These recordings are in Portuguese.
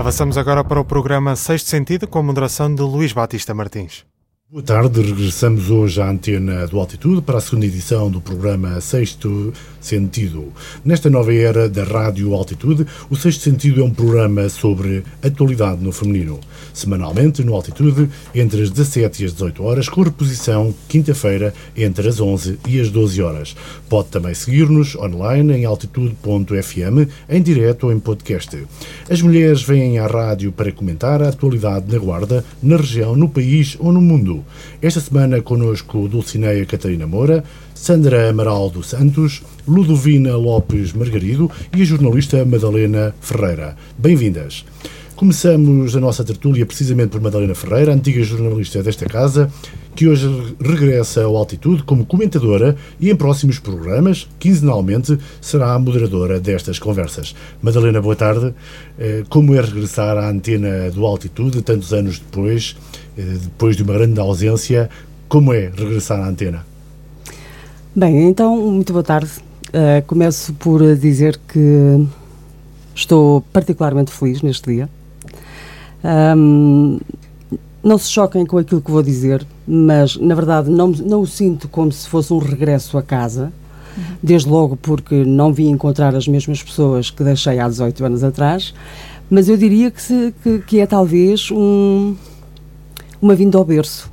Avançamos agora para o programa Sexto Sentido, com a moderação de Luís Batista Martins. Boa tarde, regressamos hoje à antena do Altitude para a segunda edição do programa Sexto Sentido. Nesta nova era da Rádio Altitude, o Sexto Sentido é um programa sobre atualidade no feminino. Semanalmente, no Altitude, entre as 17 e as 18 horas, com reposição quinta-feira, entre as 11 e as 12 horas. Pode também seguir-nos online em altitude.fm, em direto ou em podcast. As mulheres vêm à rádio para comentar a atualidade na Guarda, na região, no país ou no mundo. Esta semana conosco Dulcineia Catarina Moura, Sandra Amaral dos Santos, Ludovina Lopes Margarido e a jornalista Madalena Ferreira. Bem-vindas. Começamos a nossa tertúlia precisamente por Madalena Ferreira, antiga jornalista desta casa, que hoje regressa ao Altitude como comentadora e em próximos programas, quinzenalmente, será a moderadora destas conversas. Madalena, boa tarde. Eh, como é regressar à antena do Altitude, tantos anos depois, depois de uma grande ausência, como é regressar à antena? Bem, então, muito boa tarde. Uh, começo por dizer que estou particularmente feliz neste dia. Um, não se choquem com aquilo que vou dizer, mas na verdade não, não o sinto como se fosse um regresso a casa, uhum. desde logo porque não vim encontrar as mesmas pessoas que deixei há 18 anos atrás, mas eu diria que, se, que, que é talvez um, uma vinda ao berço,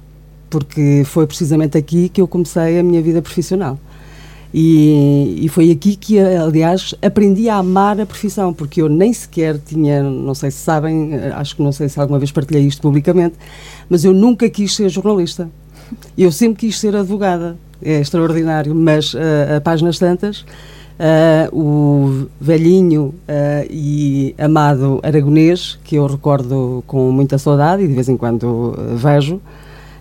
porque foi precisamente aqui que eu comecei a minha vida profissional. E, e, foi aqui que, aliás, aprendi a amar a profissão, porque eu nem sequer tinha, não sei se sabem, acho que não sei se alguma vez partilhei isto publicamente, mas eu nunca quis ser jornalista. Eu sempre quis ser advogada. É extraordinário, mas uh, a páginas tantas, uh, o velhinho uh, e amado aragonês, que eu recordo com muita saudade e de vez em quando vejo,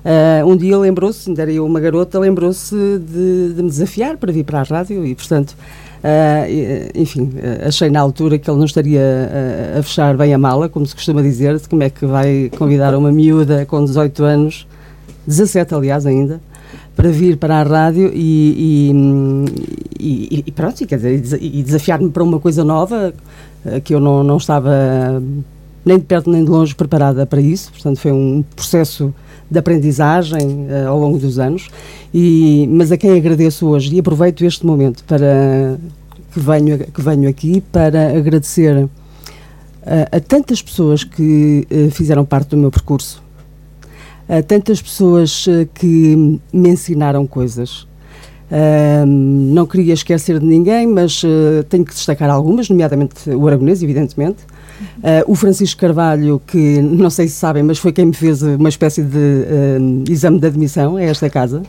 Uh, um dia lembrou-se, ainda era eu uma garota, lembrou-se de, de, me desafiar para vir para a rádio e, portanto, uh, enfim, achei na altura que ele não estaria a fechar bem a mala, como se costuma dizer, de como é que vai convidar uma miúda com 18 anos, 17 aliás ainda, para vir para a rádio e, e, e, pronto, e, quer dizer, e desafiar-me para uma coisa nova que eu não, não estava nem de perto nem de longe preparada para isso, portanto foi um processo de aprendizagem uh, ao longo dos anos, e, mas a quem agradeço hoje e aproveito este momento para que venho, que venho aqui para agradecer uh, a tantas pessoas que uh, fizeram parte do meu percurso, a tantas pessoas que me ensinaram coisas. não queria esquecer de ninguém, mas tenho que destacar algumas, nomeadamente o aragonês, evidentemente, Uh, o Francisco Carvalho, que não sei se sabem, mas foi quem me fez uma espécie de uh, exame de admissão a esta casa.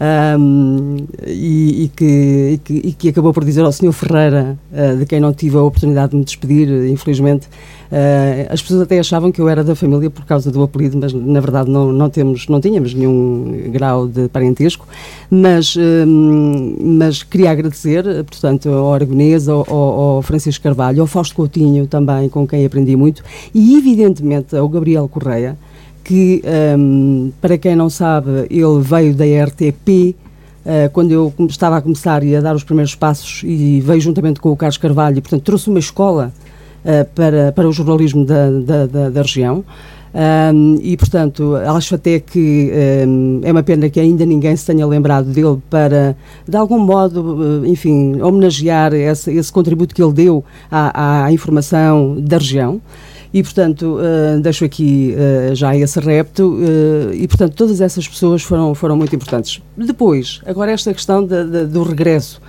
Um, e, e, que, e, que, e, que, acabou por dizer ao Sr. Ferreira, uh, de quem não tive a oportunidade de me despedir, infelizmente, Uh, as pessoas até achavam que eu era da família por causa do apelido, mas na verdade não, não, temos, não tínhamos nenhum grau de parentesco. Mas, mas queria agradecer, portanto, ao Aragonês, ao, ao, Francisco Carvalho, ao Fausto Coutinho também, com quem aprendi muito, e evidentemente ao Gabriel Correia, que, um, para quem não sabe, ele veio da RTP. Uh, quando eu estava a começar e a dar os primeiros passos e veio juntamente com o Carlos Carvalho, e, portanto trouxe uma escola uh, para, para o jornalismo da, da, da, da região. Um, e, portanto, acho até que um, é uma pena que ainda ninguém se tenha lembrado dele para, de algum modo, enfim, homenagear esse, esse contributo que ele deu à, à informação da região. E, portanto, uh, deixo aqui uh, já esse repto uh, e, portanto, todas essas pessoas foram, foram muito importantes. Depois, agora esta questão de, de, do regresso.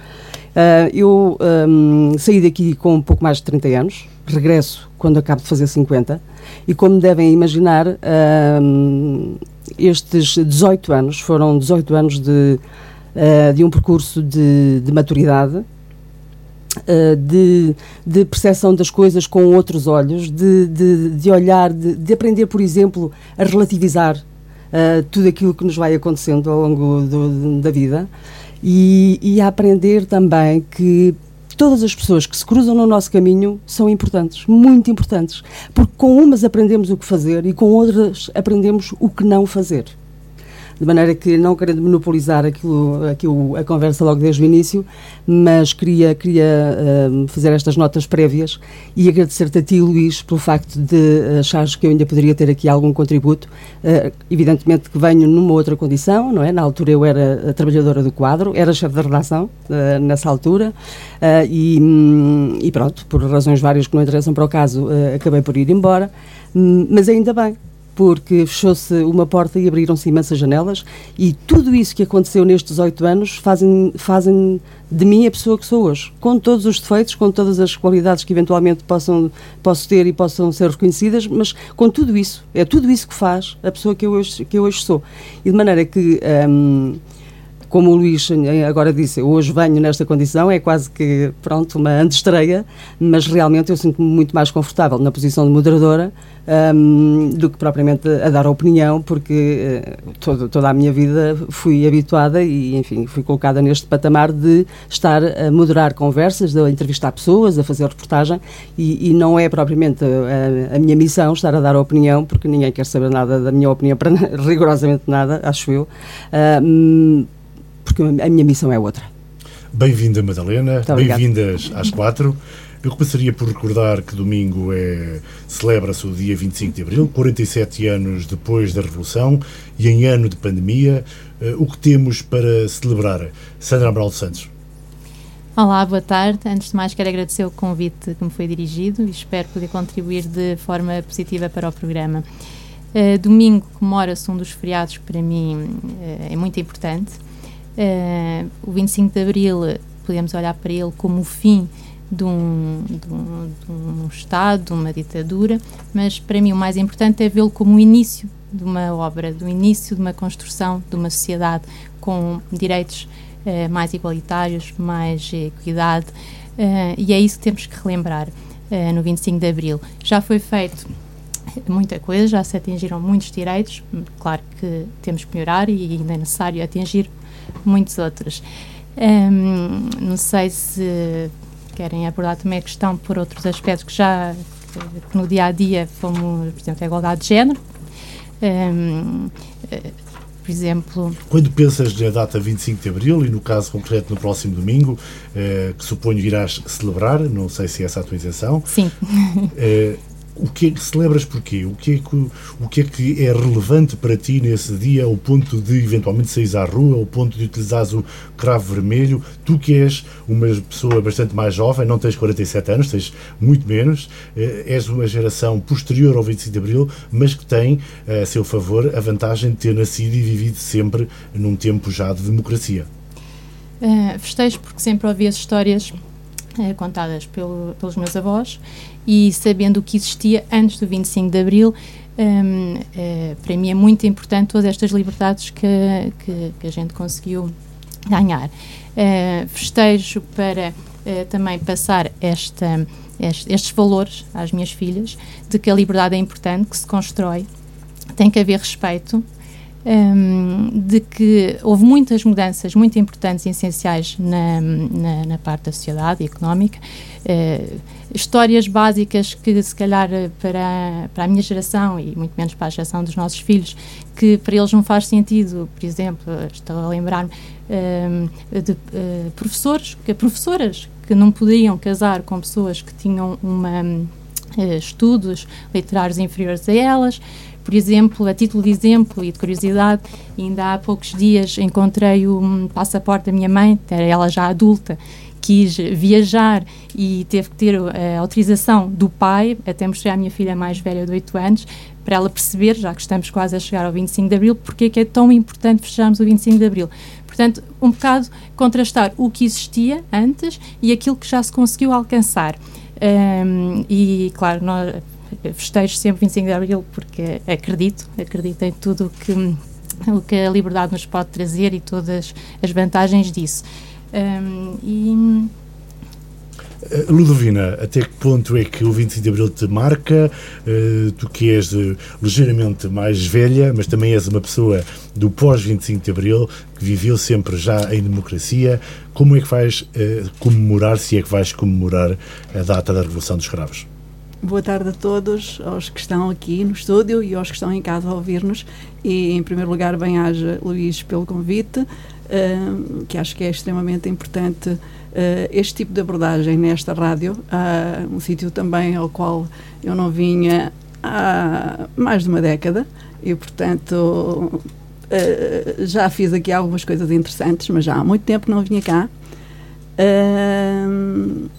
eu um, saí daqui com um pouco mais de 30 anos, regresso quando acabo de fazer 50. E como devem imaginar, uh, estes 18 anos foram 18 anos de, de um percurso de, de maturidade, de, de percepção das coisas com outros olhos, de, de, de olhar, de, de aprender, por exemplo, a relativizar uh, tudo aquilo que nos vai acontecendo ao longo do, da vida e, e a aprender também que todas as pessoas que se cruzam no nosso caminho são importantes, muito importantes, porque com umas aprendemos o que fazer e com outras aprendemos o que não fazer. De maneira que, não querendo monopolizar aquilo, aquilo, a conversa logo desde o início, mas queria, queria uh, fazer estas notas prévias e agradecer-te a ti, Luís, pelo facto de achares que eu ainda poderia ter aqui algum contributo. Uh, evidentemente que venho numa outra condição, não é? Na altura eu era trabalhadora do quadro, era chefe da redação uh, nessa altura e, um, e, pronto, por razões várias que não interessam para o caso, acabei por ir embora, um, mas ainda bem, porque fechou-se uma porta e abriram-se imensas janelas e tudo isso que aconteceu nestes oito anos fazem, fazem de mim a pessoa que sou hoje, com todos os defeitos, com todas as qualidades que eventualmente possam, posso ter e possam ser reconhecidas, mas com tudo isso, é tudo isso que faz a pessoa que eu hoje, que eu hoje sou. E de maneira que... Hum, como o Luís agora disse, hoje venho nesta condição, é quase que, pronto, uma antestreia, mas realmente eu sinto-me muito mais confortável na posição de moderadora um, do que propriamente a dar opinião, porque uh, todo, toda a minha vida fui habituada e, enfim, fui colocada neste patamar de estar a moderar conversas, de entrevistar pessoas, a fazer reportagem e, e não é propriamente a, a, minha missão estar a dar opinião, porque ninguém quer saber nada da minha opinião, para rigorosamente nada, acho eu. Uh, porque a minha missão é outra. Bem-vinda, Madalena. Bem-vindas às quatro. Eu começaria por recordar que domingo é, celebra-se o dia 25 de abril, 47 anos depois da Revolução e em ano de pandemia. Uh, o que temos para celebrar? Sandra Amaral Santos. Olá, boa tarde. Antes de mais, quero agradecer o convite que me foi dirigido e espero poder contribuir de forma positiva para o programa. Uh, domingo comemora-se um dos feriados que para mim uh, é muito importante Uh, o 25 de Abril, podemos olhar para ele como o fim de um, de, um, de um, Estado, de uma ditadura, mas para mim o mais importante é vê-lo como o início de uma obra, do início de uma construção de uma sociedade com direitos uh, mais igualitários, mais equidade, uh, e é isso que temos que relembrar uh, no 25 de Abril. Já foi feito muita coisa, já se atingiram muitos direitos, claro que temos que melhorar e ainda é necessário atingir muitos outros. Um, não sei se querem abordar também a questão por outros aspectos que já que no dia a dia, como, por exemplo, a igualdade de género. Um, por exemplo. Quando pensas na data 25 de abril e no caso concreto no próximo domingo, eh, que suponho irás celebrar, não sei se é essa a tua intenção. Sim. Eh, o que é que celebras porquê? O que, é que, o que é que é relevante para ti nesse dia, ao ponto de eventualmente sair à rua, ao ponto de utilizares o cravo vermelho? Tu que és uma pessoa bastante mais jovem, não tens 47 anos, tens muito menos, eh, és uma geração posterior ao 25 de Abril, mas que tem a seu favor a vantagem de ter nascido e vivido sempre num tempo já de democracia. Uh, festejo porque sempre ouvi as histórias uh, contadas pelo, pelos meus avós e sabendo o que existia antes do 25 de Abril, um, uh, eh, para mim é muito importante todas estas liberdades que, que, que a gente conseguiu ganhar. Uh, festejo para uh, também passar esta, este, estes valores às minhas filhas, de que a liberdade é importante, que se constrói, tem que haver respeito, um, de que houve muitas mudanças muito importantes e essenciais na, na, na parte da sociedade económica. Uh, histórias básicas que, se calhar, para, para a minha geração e muito menos para a geração dos nossos filhos, que para eles não faz sentido. Por exemplo, estou a lembrar-me de uh, professores, que, professoras que não podiam casar com pessoas que tinham uma, uh, estudos literários inferiores a elas. Por exemplo, a título de exemplo e de curiosidade, ainda há poucos dias encontrei o passaporte da minha mãe, era ela já adulta, quis viajar e teve que ter eh, a autorização do pai, até mostrei à minha filha mais velha de 8 anos, para ela perceber, já que estamos quase a chegar ao 25 de Abril, porque é que é tão importante fecharmos o 25 de Abril. Portanto, um bocado contrastar o que existia antes e aquilo que já se conseguiu alcançar. Um, e, claro, nós festejo sempre 25 de Abril porque acredito, acredito em tudo o que, o que a liberdade nos pode trazer e todas as vantagens disso. Um, e eh, Ludovina, até que ponto é que o 25 de Abril te marca? Uh, tu que és uh, ligeiramente mais velha, mas também és uma pessoa do pós-25 de Abril, que viveu sempre já em democracia. Como é que vais uh, comemorar, se é que vais comemorar a data da Revolução dos Escravos? Boa tarde a todos, aos que estão aqui no estúdio e aos que estão em casa a ouvir-nos. E, em primeiro lugar, bem-aja, Luís, pelo convite, uh, que acho que é extremamente importante uh, este tipo de abordagem nesta rádio, uh, um sítio também ao qual eu não vinha há mais de uma década e, portanto, já fiz aqui algumas coisas interessantes, mas já há muito tempo não vinha cá. Uh,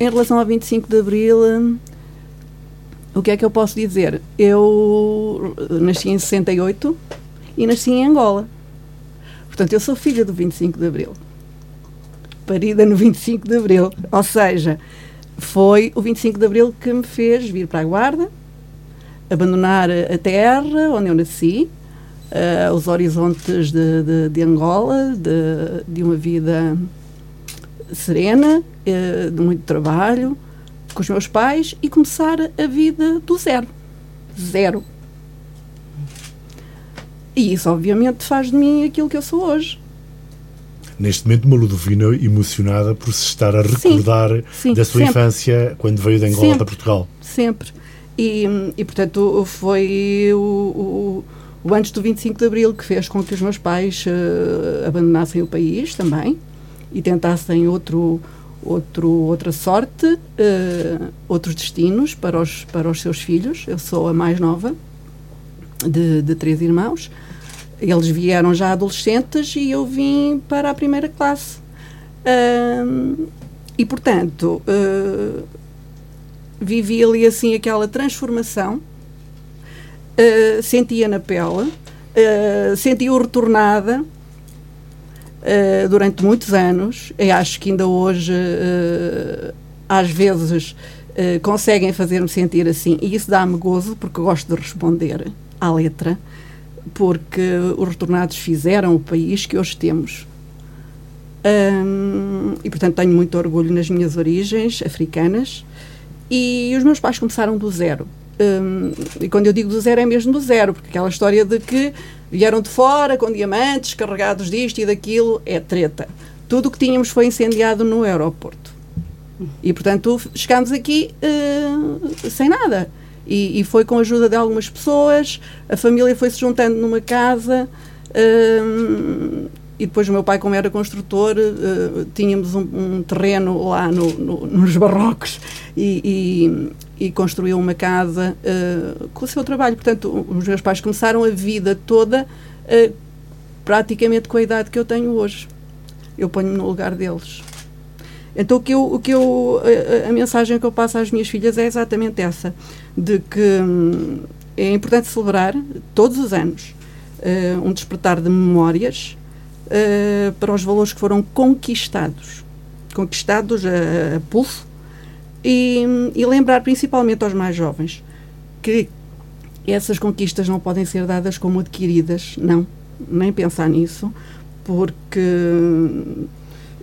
em relação ao 25 de Abril, o que é que eu posso dizer? Eu nasci em 68 e nasci em Angola. Portanto, eu sou filha do 25 de Abril. Parida no 25 de Abril. Ou seja, foi o 25 de Abril que me fez vir para a Guarda, abandonar a terra onde eu nasci, uh, os horizontes de, de, de Angola, de, de, uma vida serena, uh, de muito trabalho, com os meus pais e começar a vida do zero. Zero. E isso, obviamente, faz de mim aquilo que eu sou hoje. Neste momento, uma Ludovina emocionada por se estar a recordar sim, sim, da sua sempre. infância quando veio de Angola sempre, para Portugal. Sempre. E, e portanto, foi o, o o antes do 25 de Abril, que fez com que os meus pais uh, abandonassem o país também e tentassem outro, outro, outra sorte, uh, outros destinos para os, para os seus filhos. Eu sou a mais nova de, de três irmãos. Eles vieram já adolescentes e eu vim para a primeira classe. Uh, e, portanto, vivi ali assim aquela transformação uh, sentia na pele, uh, sentia-o retornada uh, durante muitos anos, e acho que ainda hoje, às vezes, conseguem fazer-me sentir assim, e isso dá-me gozo, porque gosto de responder à letra, porque os retornados fizeram o país que hoje temos. Um, e portanto tenho muito orgulho nas minhas origens africanas. E os meus pais começaram do zero Hum, e quando eu digo do zero, é mesmo do zero, porque aquela história de que vieram de fora com diamantes carregados disto e daquilo é treta. Tudo o que tínhamos foi incendiado no aeroporto. E, portanto, chegámos aqui uh, sem nada. E, e, foi com a ajuda de algumas pessoas, a família foi se juntando numa casa. Uh, e depois o meu pai, como era construtor, uh, tínhamos um, um, terreno lá no, no, nos barrocos e, e, construiu uma casa uh, com o seu trabalho. Portanto, os meus pais começaram a vida toda uh, praticamente com a idade que eu tenho hoje. Eu ponho-me no lugar deles. Então, o que eu, o que eu, a, a, mensagem que eu passo às minhas filhas é exatamente essa: de que hum, é importante celebrar todos os anos um despertar de memórias uh, para os valores que foram conquistados, conquistados a, a pulso, e, e lembrar principalmente aos mais jovens que essas conquistas não podem ser dadas como adquiridas, não, nem pensar nisso, porque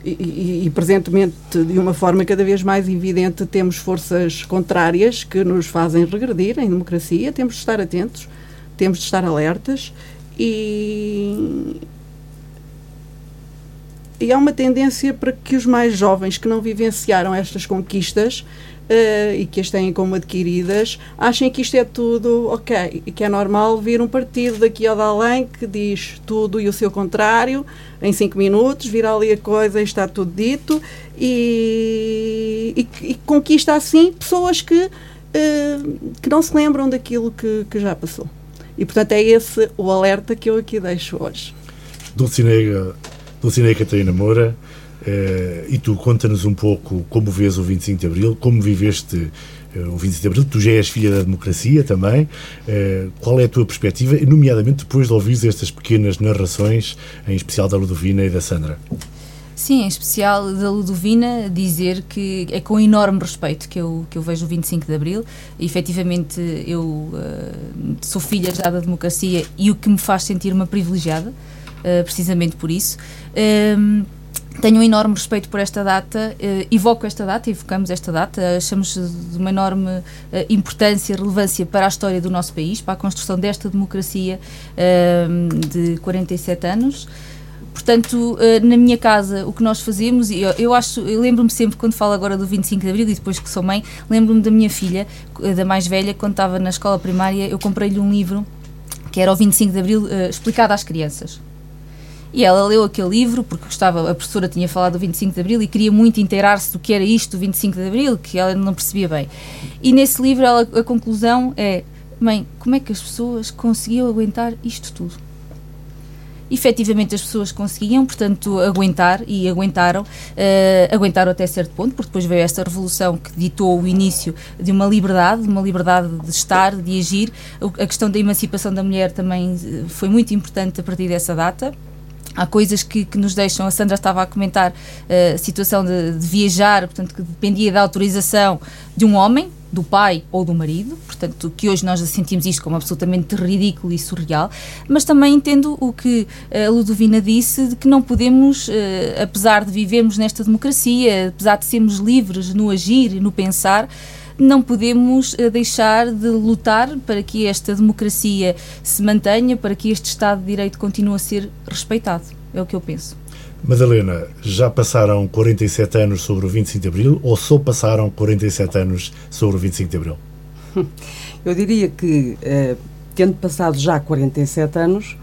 e, e, e, presentemente, de uma forma cada vez mais evidente, temos forças contrárias que nos fazem regredir em democracia. Temos de estar atentos, temos de estar alertas e, e há uma tendência para que os mais jovens que não vivenciaram estas conquistas Uh, e que as têm como adquiridas, achem que isto é tudo ok e que é normal vir um partido daqui ao da além que diz tudo e o seu contrário em cinco minutos, vira ali a coisa e está tudo dito e, e, e conquista assim pessoas que, uh, que não se lembram daquilo que, que já passou. E portanto é esse o alerta que eu aqui deixo hoje. Dulcinea Dulcinea Catarina Moura, uh, e tu conta-nos um pouco como vês o 25 de Abril, como viveste uh, o 25 de Abril, tu já és filha da democracia também, uh, qual é a tua perspectiva, nomeadamente depois de ouvires estas pequenas narrações, em especial da Ludovina e da Sandra? Sim, em especial da Ludovina, dizer que é com enorme respeito que eu, que eu vejo o 25 de Abril. E, efetivamente, eu uh, sou filha já da democracia e o que me faz sentir uma privilegiada, uh, precisamente por isso. Um, tenho um enorme respeito por esta data, uh, evoco esta data, evocamos esta data, achamos de uma enorme uh, importância e relevância para a história do nosso país, para a construção desta democracia uh, de 47 anos, Portanto, eh, na minha casa, o que nós fazemos, eu, eu acho, eu lembro-me sempre, quando falo agora do 25 de Abril e depois que sou mãe, lembro-me da minha filha, eh, da mais velha, quando estava na escola primária, eu comprei-lhe um livro que era o 25 de Abril uh, explicado às crianças. E ela leu aquele livro porque gostava, a professora tinha falado do 25 de Abril e queria muito inteirar-se do que era isto do 25 de Abril, que ela não percebia bem. E nesse livro ela, a conclusão é: mãe, como é que as pessoas conseguiam aguentar isto tudo? efetivamente as pessoas conseguiam, portanto, aguentar e aguentaram, uh, aguentaram até certo ponto, porque depois veio esta revolução que ditou o início de uma liberdade, de uma liberdade de estar, de agir. A questão da emancipação da mulher também eh, foi muito importante a partir dessa data. Há coisas que, que, nos deixam, a Sandra estava a comentar uh, a situação de, de, viajar, portanto, que dependia da autorização de um homem, do pai ou do marido, portanto, que hoje nós sentimos isto como absolutamente ridículo e surreal, mas também entendo o que a Ludovina disse, de que não podemos, uh, apesar de vivermos nesta democracia, apesar de sermos livres no agir e no pensar, não podemos uh, deixar de lutar para que esta democracia se mantenha, para que este Estado de Direito continue a ser respeitado. É o que eu penso. Madalena, já passaram 47 anos sobre o 25 de Abril ou só passaram 47 anos sobre o 25 de Abril? Eu diria que, eh, tendo passado já 47 anos,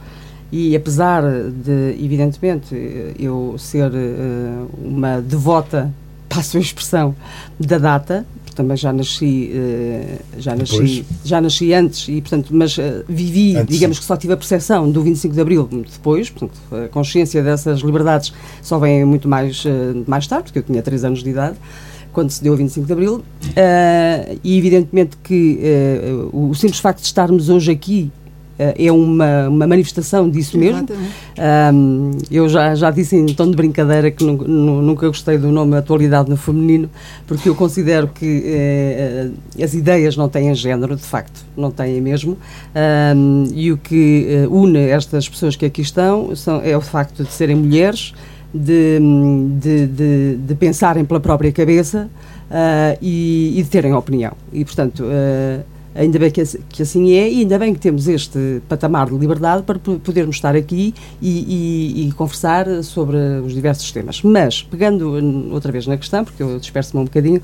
e apesar de, evidentemente, eu ser eh, uma devota, passo a expressão, da data, também já nasci, uh, já nasci, já nasci antes e portanto, mas uh, vivi, antes, digamos que só tive a percepção do 25 de Abril depois, portanto, a consciência dessas liberdades só vem muito mais uh, mais tarde, porque eu tinha 3 anos de idade quando se deu o 25 de Abril, e evidentemente que o simples facto de estarmos hoje aqui é uma, uma manifestação disso mesmo. Um, eu já, já disse em tom de brincadeira que nunca, nunca gostei do nome Atualidade no Feminino, porque eu considero que eh, as ideias não têm género, de facto, não têm mesmo. Um, e o que eh, une estas pessoas que aqui estão são, é o facto de serem mulheres, de, de, de, de pensarem pela própria cabeça uh, e, e, de terem opinião. E, portanto. Uh, Ainda bem que, que, assim é e ainda bem que temos este patamar de liberdade para podermos estar aqui e, e, e conversar sobre os diversos temas. Mas, pegando outra vez na questão, porque eu disperso-me um bocadinho,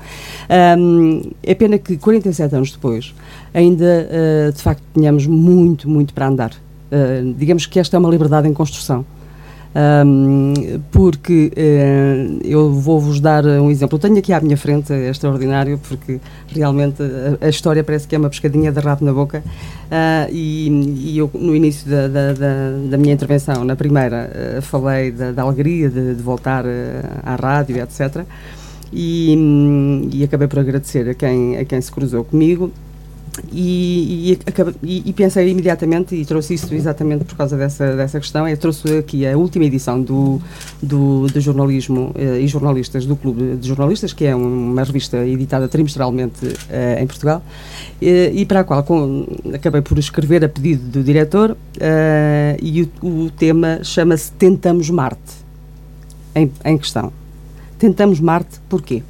um, é pena que 47 anos depois ainda, uh, de facto, tenhamos muito, muito para andar. Uh, digamos que esta é uma liberdade em construção. Um, porque uh, eu vou-vos dar um exemplo. Eu tenho aqui à minha frente, é extraordinário, porque realmente a, a, história parece que é uma pescadinha de rabo na boca. Uh, e, e, eu, no início da, da, da, da minha intervenção, na primeira, uh, falei da, da, alegria de, de voltar à rádio, etc. E, e acabei por agradecer a quem, a quem se cruzou comigo e, e, e, pensei imediatamente, e trouxe isso exatamente por causa dessa, dessa questão, eu trouxe aqui a última edição do, do, do jornalismo eh, e jornalistas do Clube de Jornalistas, que é uma revista editada trimestralmente eh, em Portugal, eh, e para a qual com, acabei por escrever a pedido do diretor, e o, o tema chama-se Tentamos Marte, em, em questão. Tentamos Marte porquê?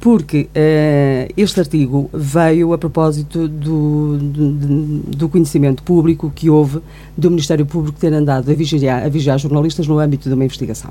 Porque uh, este artigo veio a propósito do, do, do, conhecimento público que houve do Ministério Público ter andado a vigiar, a vigiar jornalistas no âmbito de uma investigação.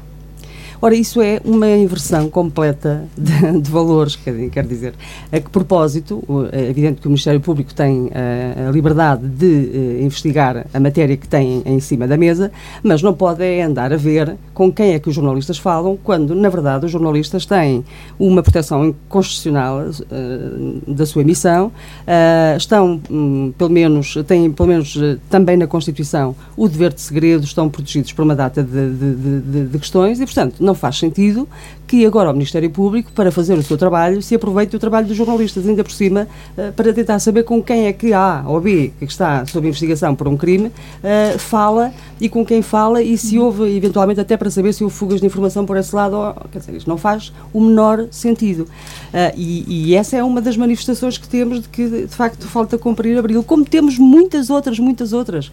Ora, isso é uma inversão completa de, de valores, quer, dizer. A que propósito, é evidente que o Ministério Público tem a, a liberdade de uh, investigar a matéria que tem em cima da mesa, mas não pode é andar a ver com quem é que os jornalistas falam, quando, na verdade, os jornalistas têm uma proteção constitucional uh, da sua emissão, uh, estão, um, pelo menos, têm, pelo menos, também na Constituição, o dever de segredo, estão protegidos por uma data de, de, de, de questões e, portanto, não faz sentido que agora o Ministério Público, para fazer o seu trabalho, se aproveite do trabalho dos jornalistas, ainda por cima, uh, para tentar saber com quem é que A ou B, que está sob investigação por um crime, uh, fala e com quem fala e se houve, eventualmente, até para saber se houve fugas de informação por esse lado. Quer dizer, isto não faz o menor sentido. Uh, e, e, essa é uma das manifestações que temos de que, de facto, falta cumprir abril, como temos muitas outras, muitas outras.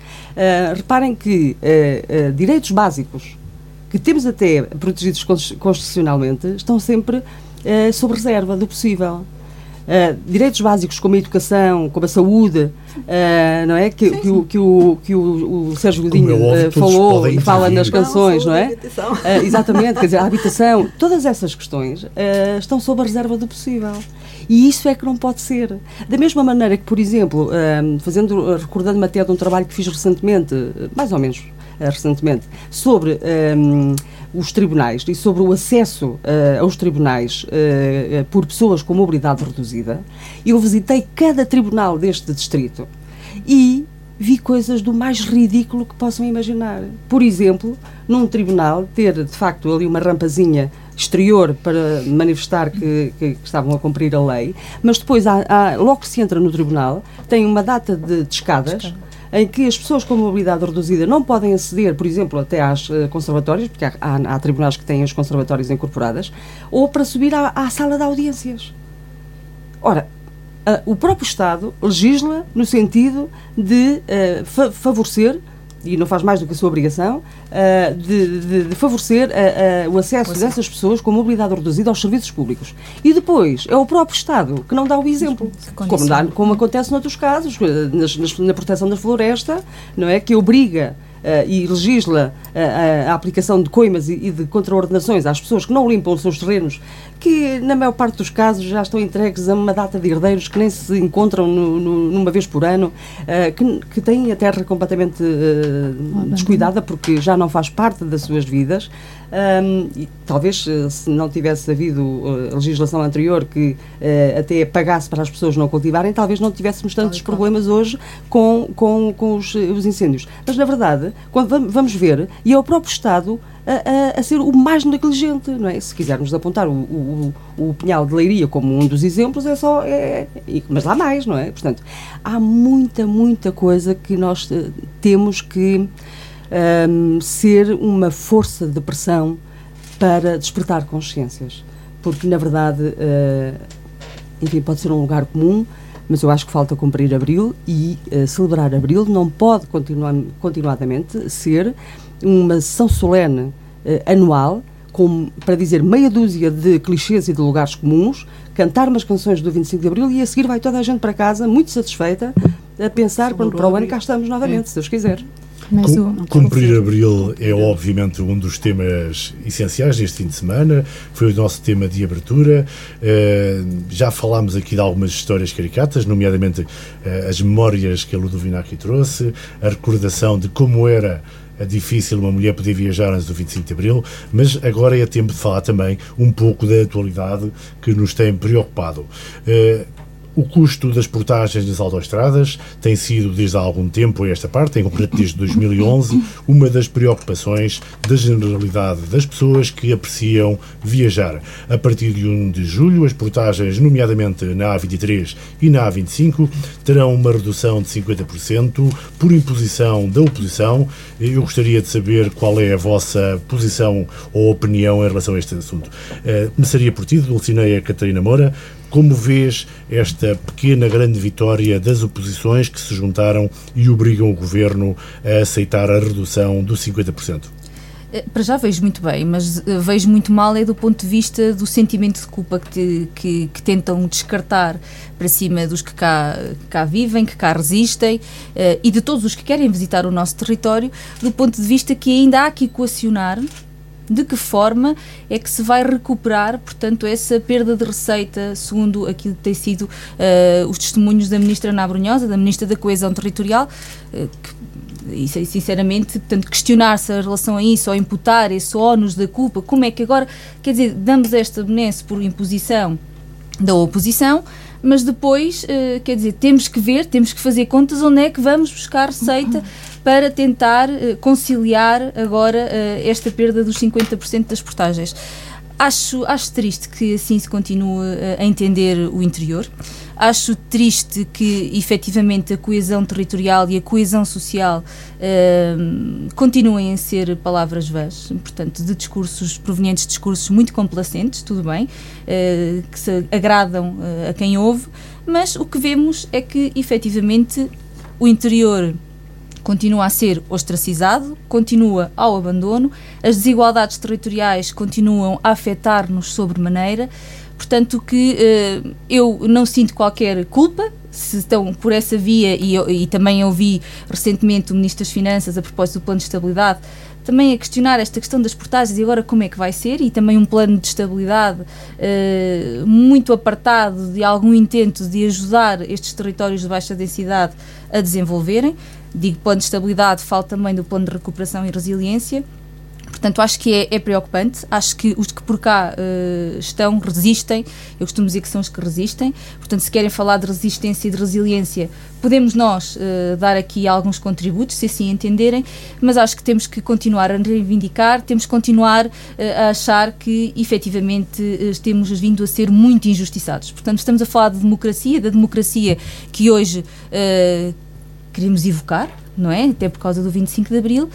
reparem que direitos básicos que temos até protegidos constitucionalmente, estão sempre uh, sob reserva do possível. Uh, direitos básicos como a educação, como a saúde, uh, não é? Que, sim, que, O, que, o, que o, o Sérgio Godinho óbvio, uh, falou e fala nas canções, não, não é? exatamente, quer dizer, a habitação, todas essas questões estão sob a reserva do possível. E isso é que não pode ser. Da mesma maneira que, por exemplo, fazendo, recordando-me até de um trabalho que fiz recentemente, mais ou menos recentemente, sobre os tribunais e sobre o acesso uh, aos tribunais uh, por pessoas com mobilidade reduzida, eu visitei cada tribunal deste distrito e vi coisas do mais ridículo que possam imaginar. Por exemplo, num tribunal, ter de facto ali uma rampazinha exterior para manifestar que, que, que, estavam a cumprir a lei, mas depois, há, há, logo que se entra no tribunal, tem uma data de, de escadas. Escada em que as pessoas com mobilidade reduzida não podem aceder, por exemplo, até às uh, conservatórias, porque há, há, há, tribunais que têm as conservatórias incorporadas, ou para subir à, à sala de audiências. Ora, o próprio Estado legisla no sentido de uh, fa favorecer e não faz mais do que a sua obrigação, uh, de, de, de, favorecer uh, uh, o acesso dessas pessoas com mobilidade reduzida aos serviços públicos. E depois é o próprio Estado que não dá o exemplo, como, dá, como acontece noutros casos, nas, nas, na proteção da floresta, não é? que obriga e legisla uh, a aplicação de coimas e, e de contraordenações às pessoas que não limpam os seus terrenos que na maior parte dos casos já estão entregues a uma data de herdeiros que nem se encontram no, no, numa vez por ano, uh, que, que têm a terra completamente uh, descuidada porque já não faz parte das suas vidas. Um, e talvez eh, se não tivesse havido a legislação anterior que uh, até pagasse para as pessoas não cultivarem, talvez não tivéssemos tantos problemas hoje com, com, com os, os incêndios. Mas, na verdade, quando vamos ver, e é o próprio Estado a, a, a, ser o mais negligente, não é? Se quisermos apontar o, o, o, Pinhal de Leiria como um dos exemplos, é só. É, é, mas lá mais, não é? Portanto, há muita, muita coisa que nós uh, temos que um, ser uma força de pressão para despertar consciências. Porque, na verdade, uh, enfim, pode ser um lugar comum, mas eu acho que falta cumprir Abril e uh, celebrar Abril não pode continuar, continuadamente ser uma sessão solene eh, anual, com, para dizer meia dúzia de clichês e de lugares comuns, cantar umas canções do 25 de Abril e a seguir vai toda a gente para casa, muito satisfeita, a pensar quando para o ano cá estamos novamente, é. se Deus quiser. Mas o, Cumprir Abril é obviamente um dos temas essenciais deste fim de semana, foi o nosso tema de abertura. Uh, já falámos aqui de algumas histórias caricatas, nomeadamente uh, as memórias que a Ludovina aqui trouxe, a recordação de como era é difícil uma mulher poder viajar antes do 25 de Abril, mas agora é tempo de falar também um pouco da atualidade que nos tem preocupado. Uh, o custo das portagens nas autoestradas tem sido, desde há algum tempo, esta parte, em concreto desde 2011, uma das preocupações da generalidade das pessoas que apreciam viajar. A partir de 1 de julho, as portagens, nomeadamente na A23 e na A25, terão uma redução de 50% por imposição da oposição. Eu gostaria de saber qual é a vossa posição ou opinião em relação a este assunto. Começaria por ti, Dulcineia Catarina Moura. Como vês esta pequena grande vitória das oposições que se juntaram e obrigam o governo a aceitar a redução dos 50%? Eh, para já vejo muito bem, mas eh, vejo muito mal é do ponto de vista do sentimento de culpa que, que, que, tentam descartar para cima dos que cá, cá vivem, que cá resistem uh, e de todos os que querem visitar o nosso território, do ponto de vista que ainda há que equacionar de que forma é que se vai recuperar, portanto, essa perda de receita, segundo aquilo que tem sido uh, os testemunhos da ministra Ana Brunhosa, da ministra da Coesão Territorial, uh, que, e sinceramente, portanto, questionar-se a relação a isso, ou imputar esse ónus da culpa, como é que agora, quer dizer, damos esta benesse por imposição da oposição, mas depois, uh, quer dizer, temos que ver, temos que fazer contas onde é que vamos buscar receita para tentar uh, conciliar agora uh, esta perda dos 50% das portagens. Acho, acho triste que assim se continue a entender o interior. Acho triste que, efetivamente, a coesão territorial e a coesão social uh, continuem a ser palavras vãs, portanto, de discursos provenientes de discursos muito complacentes, tudo bem, uh, que se agradam uh, a quem ouve, mas o que vemos é que, efetivamente, o interior continua a ser ostracizado, continua ao abandono, as desigualdades territoriais continuam a afetar-nos sobremaneira, portanto que uh, eu não sinto qualquer culpa se estão por essa via e, e também ouvi recentemente o Ministro das Finanças a propósito do plano de estabilidade também a questionar esta questão das portagens e agora como é que vai ser e também um plano de estabilidade uh, muito apartado de algum intento de ajudar estes territórios de baixa densidade a desenvolverem. Digo plano de estabilidade, falo também do plano de recuperação e resiliência Portanto, acho que é, é, preocupante. Acho que os que por cá uh, estão resistem. Eu costumo dizer que são os que resistem. Portanto, se querem falar de resistência e de resiliência, podemos nós uh, dar aqui alguns contributos, se assim entenderem, mas acho que temos que continuar a reivindicar, temos que continuar uh, a achar que efetivamente temos vindo a ser muito injustiçados. Portanto, estamos a falar de democracia, da democracia que hoje queremos evocar, não é? Até por causa do 25 de Abril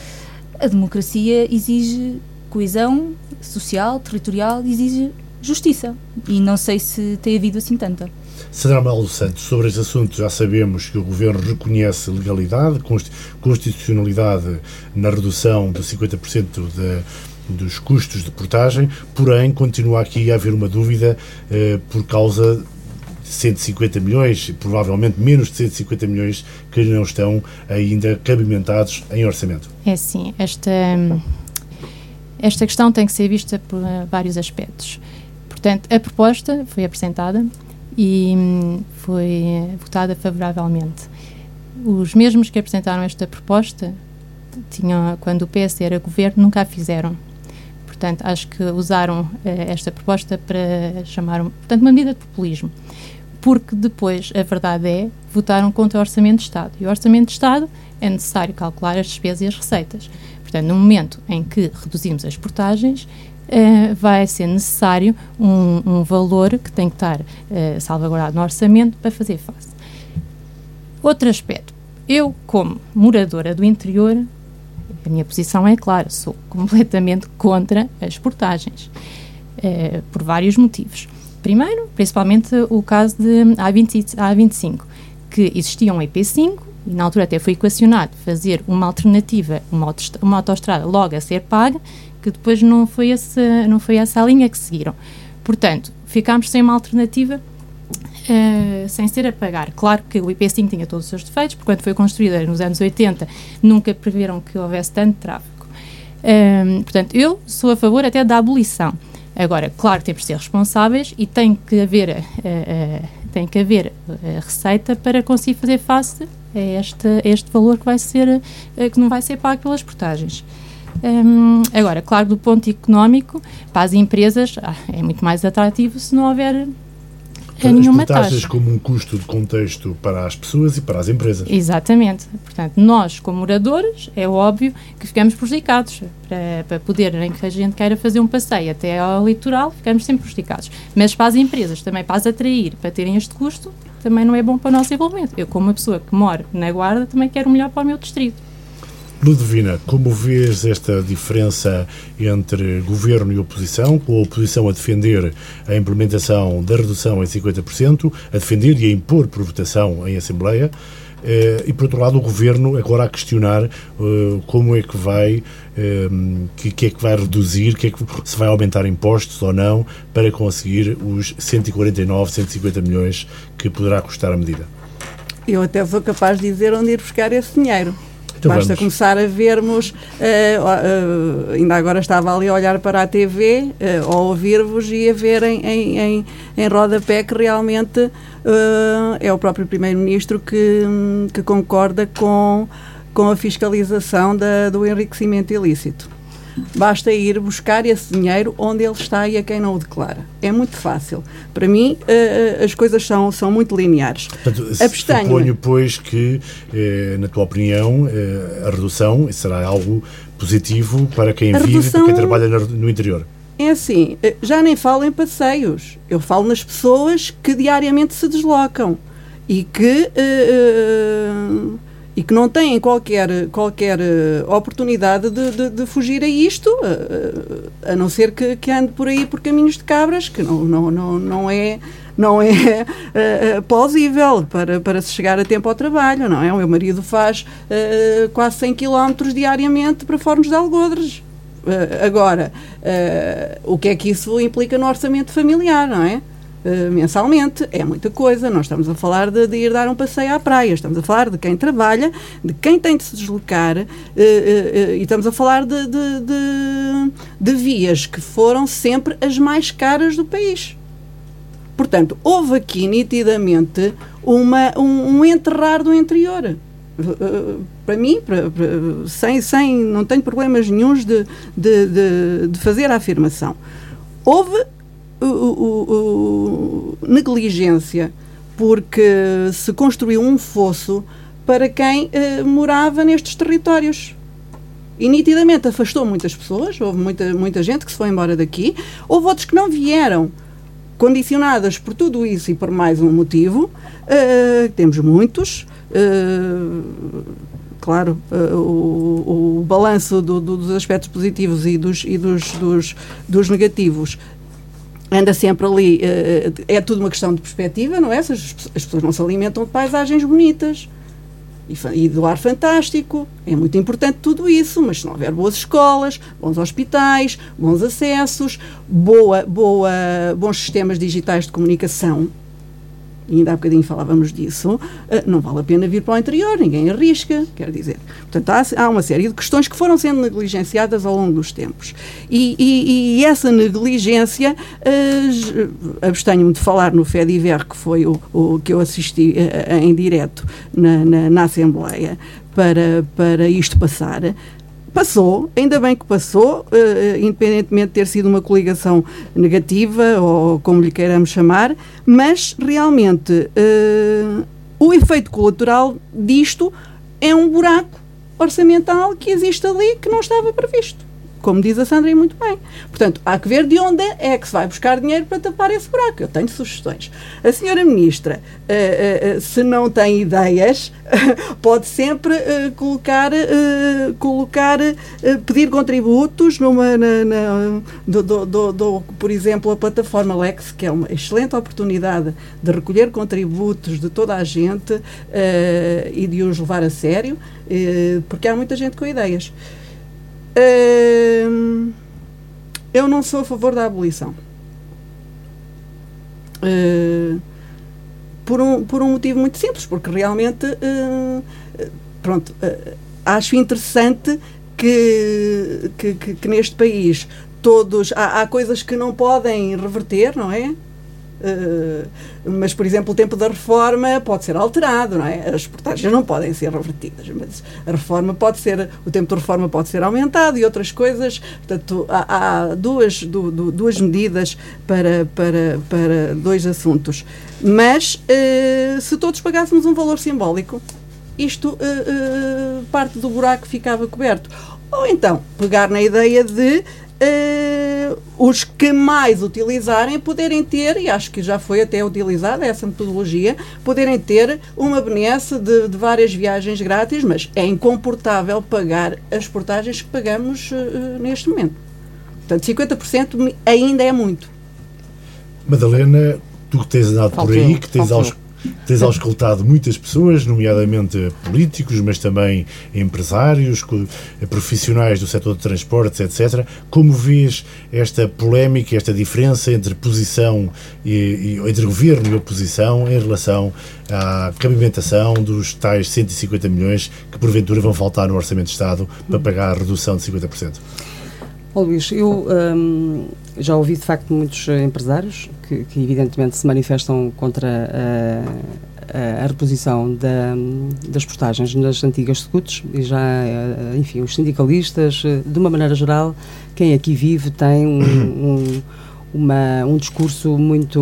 a democracia exige coesão social, territorial, exige justiça. E não sei se tem havido assim tanta. Sandra Melo Santos, sobre este assunto já sabemos que o Governo reconhece legalidade, constitucionalidade na redução de 50% de, dos custos de portagem, porém continua aqui a haver uma dúvida eh, por causa 150 milhões, provavelmente menos de 150 milhões, que não estão ainda cabimentados em orçamento. É sim, esta, esta questão tem que ser vista por vários aspectos. Portanto, a proposta foi apresentada e hum, foi votada favoravelmente. Os mesmos que apresentaram esta proposta, tinham, quando o PS era governo, nunca a fizeram. Portanto, acho que usaram uh, esta proposta para chamar portanto, uma medida de populismo porque depois, a verdade é, votaram contra o Orçamento de Estado. E o Orçamento de Estado é necessário calcular as despesas e as receitas. Portanto, no momento em que reduzimos as portagens, uh, vai ser necessário um, um, valor que tem que estar uh, salvaguardado no orçamento para fazer face. Outro aspecto. Eu, como moradora do interior, a minha posição é clara, sou completamente contra as portagens, uh, por vários motivos. Primeiro, principalmente o caso de A20, A25, que existia um EP5 e na altura até foi equacionado fazer uma alternativa, uma, autoestrada logo a ser paga, que depois não foi, esse, não foi essa a linha que seguiram. Portanto, ficámos sem uma alternativa Uh, sem ser a pagar. Claro que o IP5 tinha todos os seus defeitos, porque quando foi construída nos anos 80 nunca preveram que houvesse tanto tráfego. Uh, portanto, eu sou a favor até da abolição. Agora, claro, temos de ser responsáveis e tem que haver, uh, uh, tem que haver uh, receita para conseguir fazer face a este, a este valor que vai ser que não vai ser pago pelas portagens. Um, agora, claro, do ponto económico, para as empresas ah, é muito mais atrativo se não houver as nenhuma taxa. como um custo de contexto para as pessoas e para as empresas. Exatamente. Portanto, nós, como moradores, é óbvio que ficamos prejudicados. Para, para poder, em que a gente queira fazer um passeio até ao litoral, ficamos sempre prejudicados. Mas para as empresas, também para as atrair, para terem este custo, também não é bom para o nosso envolvimento. Eu, como uma pessoa que mora na Guarda, também quero o melhor para o meu distrito. Ludovina, como vês esta diferença entre governo e oposição, com a oposição a defender a implementação da redução em 50%, a defender e a impor por votação em Assembleia, eh, e por outro lado o governo agora a questionar uh, como é que vai um, que, que, é que vai reduzir que é que, se vai aumentar impostos ou não para conseguir os 149, 150 milhões que poderá custar a medida. Eu até sou capaz de dizer onde ir buscar esse dinheiro. Então Basta vamos. começar a vermos, uh, uh, ainda agora estava ali a olhar para a TV, uh, eh, ou ouvir-vos e a ver em, em, em, em rodapé que realmente é o próprio Primeiro-Ministro que, que concorda com, com a fiscalização da, do enriquecimento ilícito. Basta ir buscar esse dinheiro onde ele está e a quem não o declara. É muito fácil. Para mim, uh, as coisas são, são muito lineares. Portanto, suponho, pois, que, eh, na tua opinião, eh, a redução será algo positivo para quem a vive, redução... para quem trabalha no interior. É assim, já nem falo em passeios. Eu falo nas pessoas que diariamente se deslocam e que... Uh, e que não têm qualquer, qualquer uh, oportunidade de, de, de, fugir a isto, uh, a não ser que, que ande por aí por caminhos de cabras, que não, não, não, não é, não é uh, plausível para, para se chegar a tempo ao trabalho, não é? O meu marido faz quase 100 km diariamente para Fornos de Algodres. agora, o que é que isso implica no orçamento familiar, não é? Uh, mensalmente, é muita coisa. Não estamos a falar de, de, ir dar um passeio à praia, estamos a falar de quem trabalha, de quem tem de se deslocar uh, e estamos a falar de, de, de, vias que foram sempre as mais caras do país. Portanto, houve aqui nitidamente uma, um, um enterrar do interior. Para mim, para, para, sem, sem, não tenho problemas nenhums de, de, de, de fazer a afirmação. Houve negligência porque se construiu um fosso para quem morava nestes territórios. E nitidamente afastou muitas pessoas, houve muita, muita gente que se foi embora daqui, houve outros que não vieram condicionadas por tudo isso e por mais um motivo, uh, temos muitos. Uh, claro, uh, o, o balanço do, do, dos aspectos positivos e dos, e dos, dos, dos negativos anda sempre ali. é tudo uma questão de perspectiva, não é? As, as pessoas não se alimentam de paisagens bonitas e, do ar fantástico. É muito importante tudo isso, mas se não houver boas escolas, bons hospitais, bons acessos, boa, boa, bons sistemas digitais de comunicação, e ainda há bocadinho falávamos disso, eh, não vale a pena vir para o interior, ninguém arrisca, quer dizer. Portanto, há, uma série de questões que foram sendo negligenciadas ao longo dos tempos. E, e, e essa negligência, uh, abstenho-me de falar no FEDIVER, que foi o, o que eu assisti uh, em direto na, na, na Assembleia, para, para isto passar, Passou, ainda bem que passou, uh, independentemente de ter sido uma coligação negativa, ou como lhe queiramos chamar, mas realmente uh, o efeito colateral disto é um buraco orçamental que existe ali que não estava previsto como diz a Sandra e muito bem. Portanto, há que ver de onde é que se vai buscar dinheiro para tapar esse buraco. Eu tenho sugestões. A senhora Ministra, uh, uh, se não tem ideias, pode sempre uh, colocar, colocar pedir contributos numa, na, na do, do, do, por exemplo, a plataforma Lex, que é uma excelente oportunidade de recolher contributos de toda a gente e de os levar a sério, porque há muita gente com ideias eu não sou a favor da abolição. Uh, por, um, por um motivo muito simples, porque realmente, uh, pronto, uh, acho interessante que, que, que, que, neste país todos. Há, há coisas que não podem reverter, não é? Uh, mas, por exemplo, o tempo da reforma pode ser alterado, não é? As portagens não podem ser revertidas, mas a reforma pode ser, o tempo de reforma pode ser aumentado e outras coisas. Portanto, há, há duas, du, du, duas medidas para, para, para dois assuntos. Mas, uh, se todos pagássemos um valor simbólico, isto, uh, parte do buraco ficava coberto. Ou então, pegar na ideia de uh, os que mais utilizarem poderem ter, e acho que já foi até utilizada essa metodologia, poderem ter uma benesse de, de várias viagens grátis, mas é incomportável pagar as portagens que pagamos uh, neste momento. Portanto, 50% ainda é muito. Madalena, tu que tens andado por aí, que tens aos, Tens auscultado muitas pessoas, nomeadamente políticos, mas também empresários, profissionais do setor de transportes, etc. Como vês esta polémica, esta diferença entre posição e, e entre governo e oposição em relação à cabimentação dos tais 150 milhões que porventura vão faltar no Orçamento de Estado para pagar a redução de 50%? Oh, Luís, eu hum, já ouvi de facto muitos empresários que, que evidentemente se manifestam contra a, a, a reposição da, das postagens nas antigas SCUTs e já, eh, enfim, os sindicalistas, eh, de uma maneira geral, quem aqui vive tem um, um, uma, um discurso muito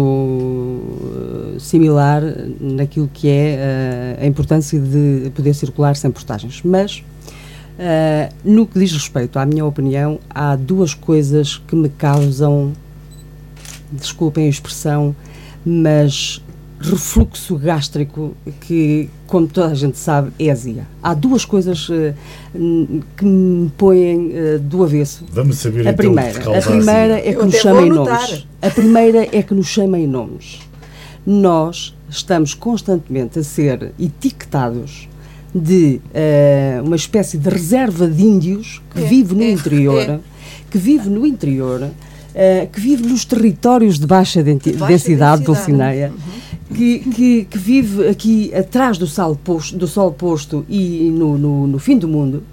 eh, similar naquilo que é a importância de poder circular sem postagens. Mas Uh, no que diz respeito à minha opinião, há duas coisas que me causam, desculpem a expressão, mas refluxo gástrico que, como toda a gente sabe, é azia. Há duas coisas uh, que me põem uh, do avesso. Vamos saber a então primeira, a primeira é que nos chamem nomes. A primeira é que nos chamem nomes. Nós estamos constantemente a ser etiquetados de uh, uma espécie de reserva de índios que é, vive no é, interior, é. que vive no interior, uh, que vive nos territórios de baixa, De baixa densidade, densidade. Dulcineia, que, que, que vive aqui atrás do sol posto, do sol posto e no, no, no fim do mundo,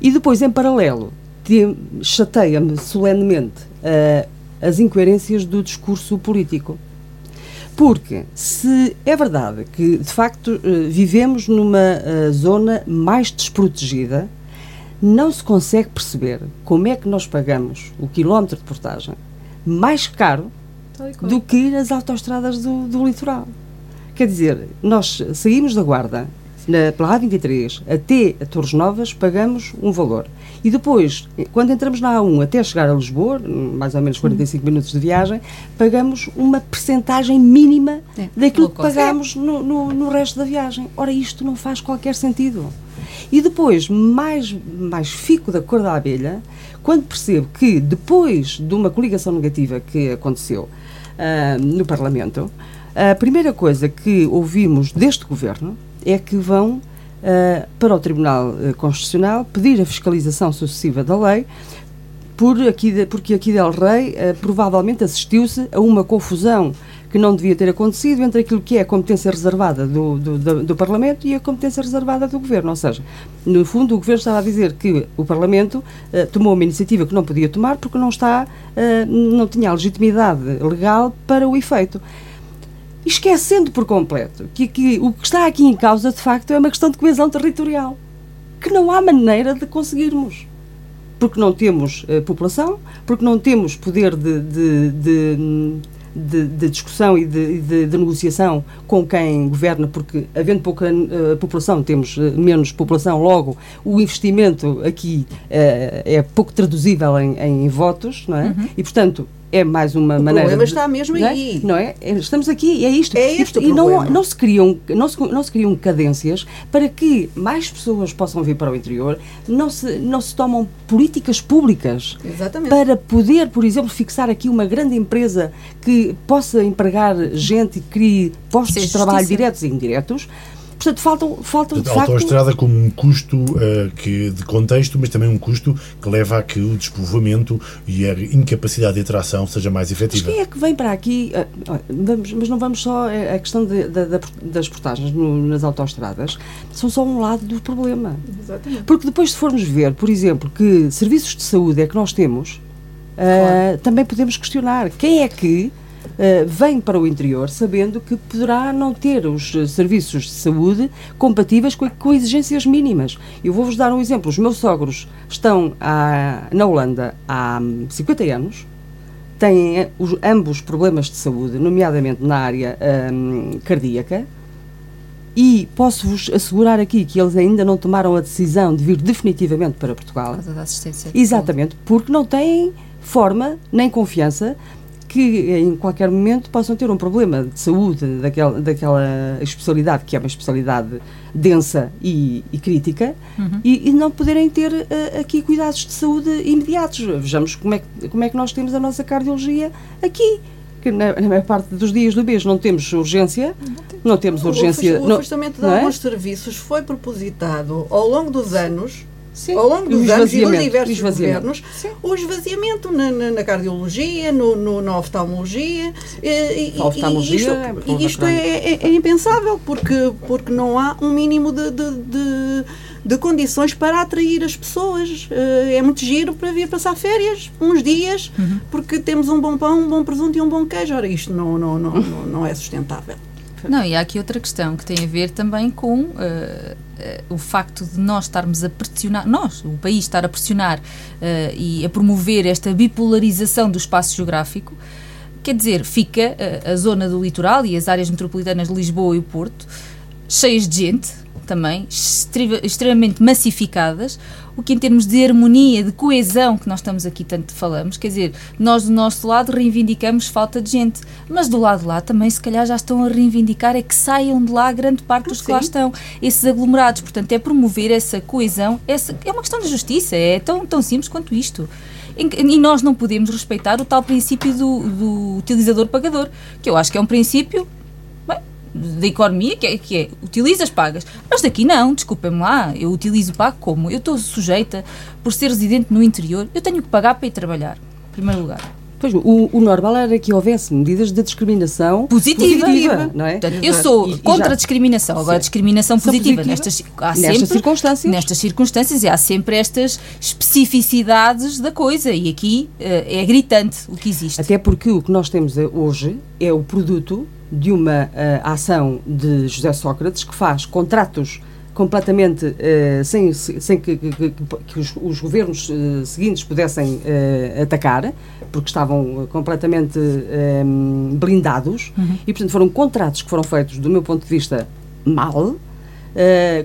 e depois, em paralelo, te- chateia-me solenemente uh, as incoerências do discurso político. Porque se é verdade que, de facto, eh, vivemos numa eh, zona mais desprotegida, não se consegue perceber como é que nós pagamos o quilómetro de portagem mais caro do que nas autoestradas do, do litoral. Quer dizer, nós saímos da Guarda, na, pela A23 até a Torres Novas, pagamos um valor. E depois, quando entramos na A1 até chegar a Lisboa, mais ou menos 45 minutos de viagem, pagamos uma percentagem mínima É, daquilo que cost. pagamos no, no, no resto da viagem. Ora, isto não faz qualquer sentido. E depois, mais, mais fico da cor da abelha, quando percebo que depois de uma coligação negativa que aconteceu ah, no Parlamento, a primeira coisa que ouvimos deste governo é que vão para o Tribunal eh, Constitucional pedir a fiscalização sucessiva da lei por aqui porque aqui Del Rey eh, provavelmente assistiu-se a uma confusão que não devia ter acontecido entre aquilo que é a competência reservada do, do, do- do Parlamento e a competência reservada do Governo. Ou seja, no fundo, o Governo estava a dizer que o Parlamento eh, tomou uma iniciativa que não podia tomar porque não, está, eh, não tinha a legitimidade legal para o efeito. Esquecendo por completo que, que o que está aqui em causa, de facto, é uma questão de coesão territorial, que não há maneira de conseguirmos porque não temos eh, população, porque não temos poder de, de, de, de- discussão e de, negociação com quem governa, porque havendo pouca eh, população, temos eh, menos população, logo o investimento aqui é pouco traduzível em, em votos, não é? E, portanto, é mais uma O maneira. problema de- está mesmo não é? aí. Não é? É, Estamos aqui, é isto. É este e, o não, problema. não se criam, não se, não se criam cadências para que mais pessoas possam vir para o interior, não se, não se tomam políticas públicas Exatamente. para poder, por exemplo, fixar aqui uma grande empresa que possa empregar gente e crie postos é de trabalho justiça. diretos e indiretos. Portanto, faltam, faltam de A facto... autoestrada como um custo eh, que, de contexto, mas também um custo que leva a que o despovoamento e a incapacidade de atração seja mais Mas efetiva. quem é que vem para aqui? olha, vamos- mas não vamos só a a questão de- da- da- das portagens no- nas autoestradas, são só um lado do problema. Exatamente. Porque depois, se formos ver, por exemplo, que serviços de saúde é que nós temos, ah, também podemos questionar quem é que vem para o interior sabendo que poderá não ter os eh, serviços de saúde compatíveis com, com exigências mínimas. Eu vou-vos dar um exemplo. Os meus sogros estão à- na Holanda há hum, 50 anos, têm eh, os- ambos problemas de saúde, nomeadamente na área hum, cardíaca, e posso-vos assegurar aqui que eles ainda não tomaram a decisão de vir definitivamente para Portugal. Por causa da assistência. Exatamente, porque não têm forma nem confiança que em qualquer momento possam ter um problema de saúde daquela, daquela especialidade, que é uma especialidade densa e, e crítica, e, e não poderem ter eh, aqui cuidados de saúde imediatos. Vejamos como é, que, como é que nós temos a nossa cardiologia aqui. Que na, na maior parte dos dias do mês não temos urgência, não temos urgência. O o não- afastamento de não é? alguns serviços foi propositado ao longo dos anos, Sim, ao longo e dos anos e dos diversos governos, o esvaziamento na, na- na cardiologia, no, no- na oftalmologia. E, e- A oftalmologia e isto, é e isto é, é- é impensável, porque, porque não há um mínimo de, de, de- de condições para atrair as pessoas. Eh, É muito giro para vir passar férias, uns dias, Uhum. porque temos um bom pão, um bom presunto e um bom queijo. Ora, isto não, não, não, não é sustentável. Não, e há aqui outra questão que tem a ver também com eh, eh, o facto de nós estarmos a pressionar, nós, o país estar a pressionar eh, e a promover esta bipolarização do espaço geográfico. Quer dizer, fica a zona do litoral e as áreas metropolitanas de Lisboa e Porto cheias de gente também, extre- extremamente massificadas, o que em termos de harmonia, de coesão que nós estamos aqui tanto falamos, quer dizer, nós do nosso lado reivindicamos falta de gente, mas do lado de lá também se calhar já estão a reivindicar é que saiam de lá grande parte dos que lá Sim. estão, esses aglomerados, portanto é promover essa coesão, essa, é uma questão de justiça, é tão, tão simples quanto isto. E nós não podemos respeitar o tal princípio do, do utilizador-pagador, que eu acho que é um princípio da economia, que é, que é utilizas, pagas. Mas daqui não, desculpem-me lá, eu utilizo, pago como? Eu estou sujeita, por ser residente no interior, eu tenho que pagar para ir trabalhar. em primeiro lugar. Pois, o, o normal era que houvesse medidas de discriminação Positiva. não é? Portanto, eu sou E- e contra já- a discriminação. Agora, Sim. discriminação positiva. positiva Nestas, há Nestas sempre, circunstâncias. nestas circunstâncias e há sempre estas especificidades da coisa. E aqui eh, é gritante o que existe. Até porque o que nós temos hoje é o produto de uma eh, ação de José Sócrates que faz contratos completamente eh, sem, sem que, que- que- os, os governos eh, seguintes pudessem eh, atacar, porque estavam completamente blindados, e portanto foram contratos que foram feitos, do meu ponto de vista, mal,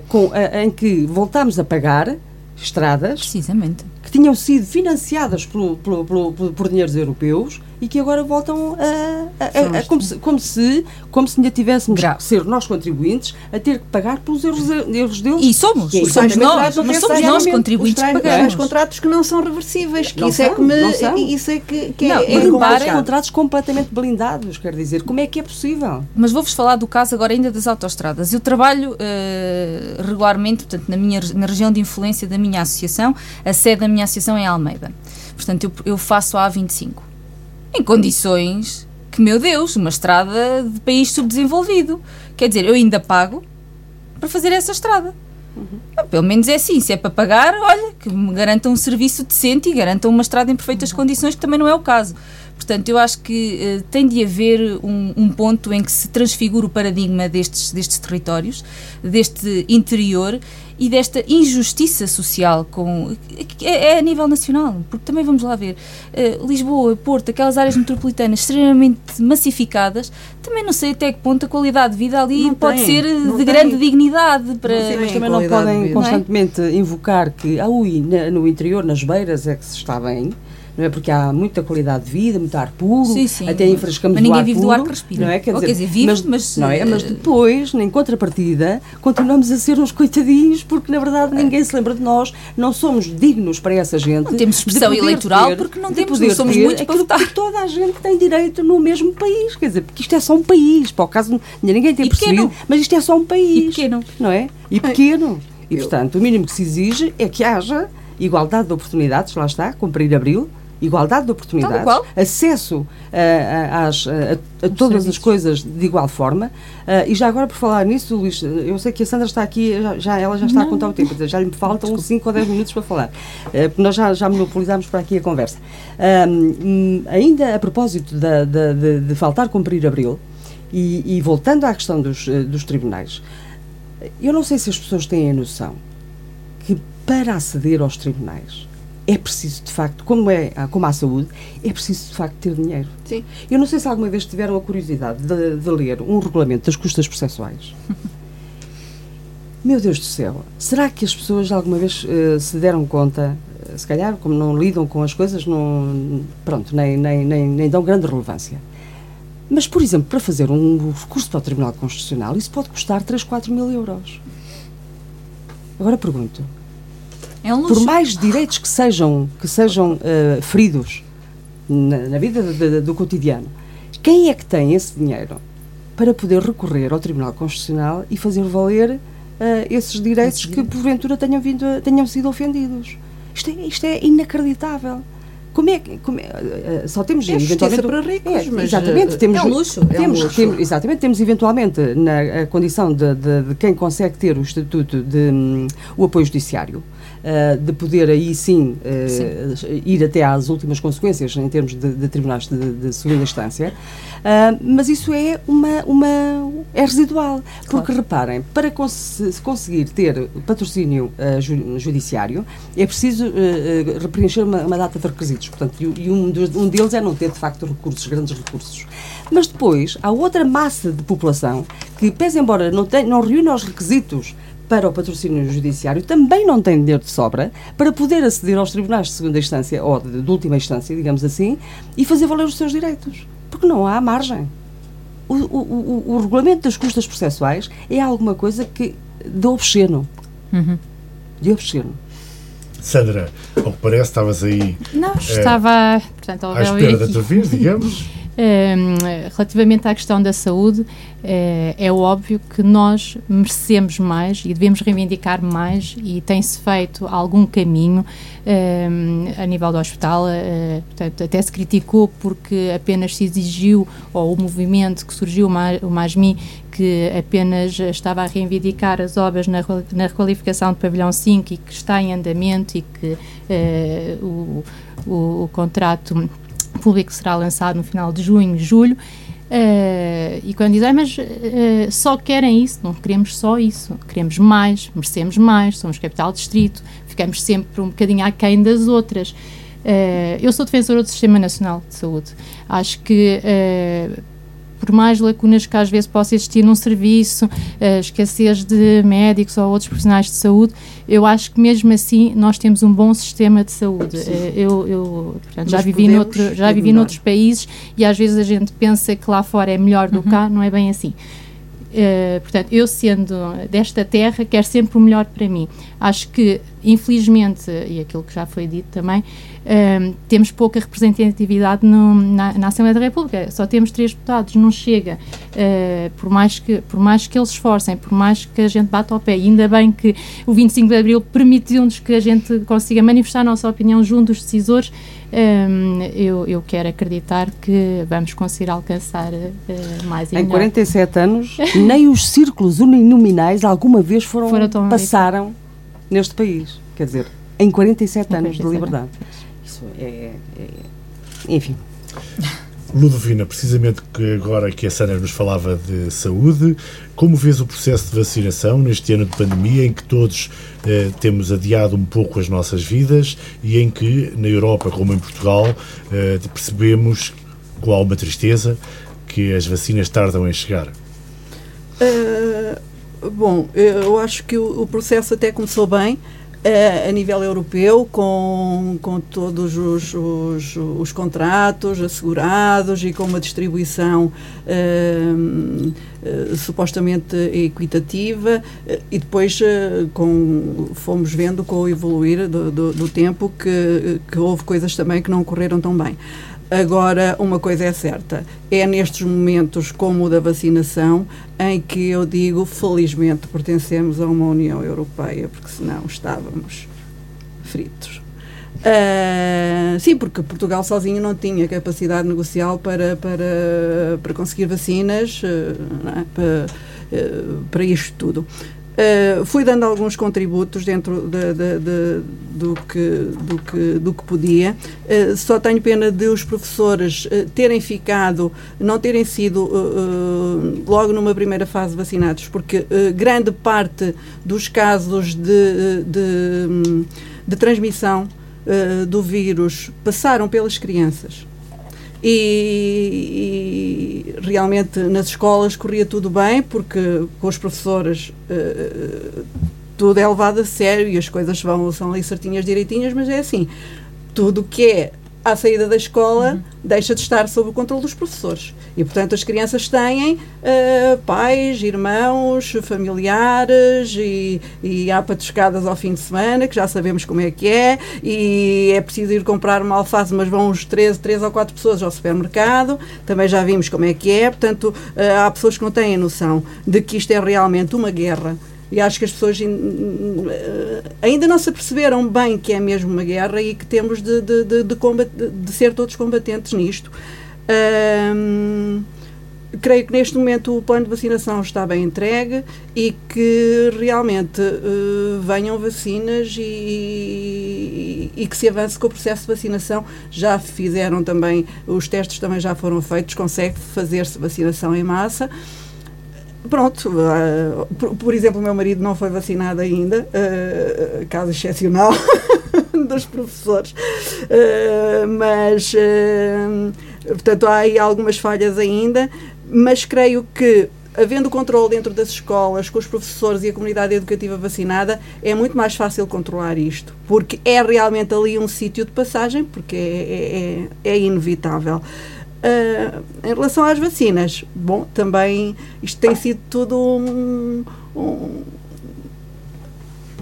com, em que voltámos a pagar estradas Precisamente. que tinham sido financiadas pelo- pelo- pelo- por dinheiros europeus e que agora voltam a, a- a- a- como, se, como, se, como se ainda tivéssemos Grave. que ser nós contribuintes a ter que pagar pelos erros, erros deles. E somos. E é somos nós. não Mas somos nós contribuintes que pagamos. os contratos que não são reversíveis, que Não isso é são, que me não são. isso é que, que Não, é, é contratos completamente blindados, quer dizer, como é que é possível? Mas vou-vos falar do caso agora ainda das autoestradas. Eu trabalho eh, regularmente, portanto, na, minha, na região de influência da minha associação, a sede da minha associação é Almeida. Portanto, eu, eu faço a A25. Em condições que, meu Deus, uma estrada de país subdesenvolvido. Quer dizer, eu ainda pago para fazer essa estrada. Ah, Pelo menos é assim, se é para pagar, olha, que me garantam um serviço decente e garantam uma estrada em perfeitas condições, que também não é o caso. Portanto, eu acho que eh, tem de haver um, um ponto em que se transfigura o paradigma destes, destes territórios, deste interior e desta injustiça social com, é, é a nível nacional, porque também vamos lá ver, eh, Lisboa, Porto, aquelas áreas metropolitanas extremamente massificadas, também não sei até que ponto a qualidade de vida ali Não pode tem, ser eh, não de tem. grande dignidade para... Não Sim, tem mas também não podem constantemente invocar que ah, ui, na- no interior, nas beiras, é que se está bem. Não é porque há muita qualidade de vida, muito ar puro, Sim, sim. até enfrescamos Mas o ninguém ar vive do puro, ar que respira. Não é? Quer Ou dizer, quer dizer, vive, mas, não é? Mas eh, depois, em contrapartida, continuamos a ser uns coitadinhos porque, na verdade, ninguém se lembra de nós, não somos dignos para essa gente. Não temos expressão eleitoral ter- porque não temos, poder não somos ter muitos para votar. toda a gente tem direito no mesmo país. Quer dizer, porque isto é só um país. Para o caso, ninguém tem E pequeno. percebido, mas isto é só um país. E pequeno. Não é? E pequeno. E, portanto, o mínimo que se exige é que haja igualdade de oportunidades, lá está, cumprir abril, igualdade de oportunidades, acesso a, às, a, a todas as coisas de igual forma. Ah, e já agora, por falar nisso, Luís, eu sei que a Sandra está aqui, já, já- ela já está a contar o tempo, já lhe faltam 5 ou 10 minutos para falar, Ah, porque nós já, já monopolizámos para aqui a conversa. Hum, ainda a propósito da- da- de, de faltar cumprir abril, e, e voltando à questão dos, eh, dos tribunais, eu não sei se as pessoas têm a noção que para aceder aos tribunais é preciso, de facto, como, é, como a saúde, é preciso, de facto, ter dinheiro. Sim. Eu não sei se alguma vez tiveram a curiosidade de, de ler um regulamento das custas processuais. Meu Deus do céu, será que as pessoas alguma vez eh, se deram conta, eh, se calhar, como não lidam com as coisas, não, pronto, nem, nem, nem, nem dão grande relevância. Mas, por exemplo, para fazer um recurso para o Tribunal Constitucional, isso pode custar 3, 4 mil euros. Agora pergunto, É um por mais direitos que sejam, que sejam eh, feridos na, na vida de- de- do cotidiano, quem é que tem esse dinheiro para poder recorrer ao Tribunal Constitucional e fazer valer eh, esses direitos que porventura tenham, vindo a- tenham sido ofendidos? Isto é, isto é inacreditável. Como é que. como é, eh, só temos É eventualmente. para ricos, É, mas, exatamente, temos, é um luxo, é um Temos, luxo. temos- exatamente, temos eventualmente na a condição de, de- de quem consegue ter o estatuto de hum, o apoio judiciário. Ah, de poder aí sim, ah, ir até às últimas consequências em termos de, de tribunais de, de segunda instância, Ah, mas isso é uma, uma é residual, porque reparem, para cons- se conseguir ter patrocínio ju- judiciário é preciso preencher uma, uma data de requisitos, portanto, e, e um, dos- um deles é não ter de facto recursos, grandes recursos. Mas depois há outra massa de população que, pese embora não, tem, não reúna os requisitos para o patrocínio judiciário, também não tem dinheiro de sobra para poder aceder aos tribunais de segunda instância ou de, de última instância, digamos assim, e fazer valer os seus direitos. Porque não há margem. O, o, o, o regulamento das custas processuais é alguma coisa que de obsceno. Uhum. De obsceno. Sandra, ao que parece, estavas aí Não, É. estava, portanto, à espera da aqui. tua vez, digamos. relativamente à questão da saúde, é, é óbvio que nós merecemos mais e devemos reivindicar mais e tem-se feito algum caminho a nível do hospital. Uh, portanto, até se criticou porque apenas se exigiu, ou o movimento que surgiu, o MASMI, que apenas estava a reivindicar as obras na, na requalificação do pavilhão 5 e que está em andamento e que uh, o, o, o contrato público será lançado no final de junho, julho. Uh, e quando dizem, mas uh, só querem isso, não queremos só isso, queremos mais, merecemos mais, somos capital distrito, ficamos sempre um bocadinho aquém das outras. Uh, eu sou defensora do Sistema Nacional de Saúde. Acho que por mais lacunas que às vezes possa existir num serviço, uh, escassez de médicos ou outros profissionais de saúde, eu acho que mesmo assim nós temos um bom sistema de saúde. Uh, eu, eu portanto, já vivi, noutro, já vivi noutros países e às vezes a gente pensa que lá fora é melhor do que uhum. cá, não é bem assim. Uh, portanto, eu sendo desta terra, quero sempre o melhor para mim. Acho que, infelizmente, e aquilo que já foi dito também, uh, temos pouca representatividade no, na, na, Assembleia da República. Só temos três deputados, não chega. Uh, por, mais que, por mais que eles esforcem, por mais que a gente bata ao pé, e ainda bem que o 25 de Abril permitiu-nos que a gente consiga manifestar a nossa opinião junto dos decisores, um, eu, eu, quero acreditar que vamos conseguir alcançar uh, mais e Em 47 anos, nem os círculos uninominais alguma vez foram, foram passaram neste país. Quer dizer, em 47 anos de liberdade. Isso é, é enfim. Ludovina, precisamente que agora que a Sandra nos falava de saúde, como vês o processo de vacinação neste ano de pandemia em que todos eh, temos adiado um pouco as nossas vidas e em que, na Europa como em Portugal, eh, percebemos com alguma tristeza que as vacinas tardam em chegar? Uh, bom, eu acho que o, o processo até começou bem a nível europeu, com, com todos os, os, os, contratos assegurados e com uma distribuição uh, uh, supostamente equitativa, uh, e depois com, fomos vendo com o evoluir do, do, do tempo que, que houve coisas também que não correram tão bem. Agora, uma coisa é certa: é nestes momentos, como o da vacinação, em que eu digo, felizmente, pertencemos a uma União Europeia, porque senão estávamos fritos. Uh, sim, porque Portugal sozinho não tinha capacidade negocial para, para, para conseguir vacinas uh, é? para, uh, para isto tudo. Uh, fui dando alguns contributos dentro de, de, de, do, que, do, que, do que podia. Uh, só tenho pena de os professores uh, terem ficado, não terem sido logo numa primeira fase vacinados, porque grande parte dos casos de, de, de transmissão do vírus passaram pelas crianças. E, e, realmente nas escolas corria tudo bem, porque com os professores uh, tudo é levado a sério e as coisas vão, são ali certinhas, direitinhas, mas é assim, tudo que é à saída da escola, uhum. deixa de estar sob o controle dos professores. E, portanto, as crianças têm uh, pais, irmãos, familiares e, e há patuscadas ao fim de semana, que já sabemos como é que é, e é preciso ir comprar uma alface, mas vão uns 13, 3 ou 4 pessoas ao supermercado, também já vimos como é que é, portanto, uh, há pessoas que não têm noção de que isto é realmente uma guerra e acho que as pessoas ainda não se aperceberam bem que é mesmo uma guerra e que temos de, de, de, de, de ser todos combatentes nisto. Creio que neste momento o plano de vacinação está bem entregue e que realmente uh, venham vacinas e, e, e, que se avance com o processo de vacinação. Já fizeram também, os testes também já foram feitos, consegue fazer-se vacinação em massa pronto, uh, por, por, exemplo, meu marido não foi vacinado ainda, uh, caso excepcional dos professores, uh, mas, portanto, há aí algumas falhas ainda, mas creio que havendo controle dentro das escolas, com os professores e a comunidade educativa vacinada, é muito mais fácil controlar isto, porque é realmente ali um sítio de passagem, porque é, é, é inevitável. Uh, em relação às vacinas, bom, também isto tem sido tudo um, um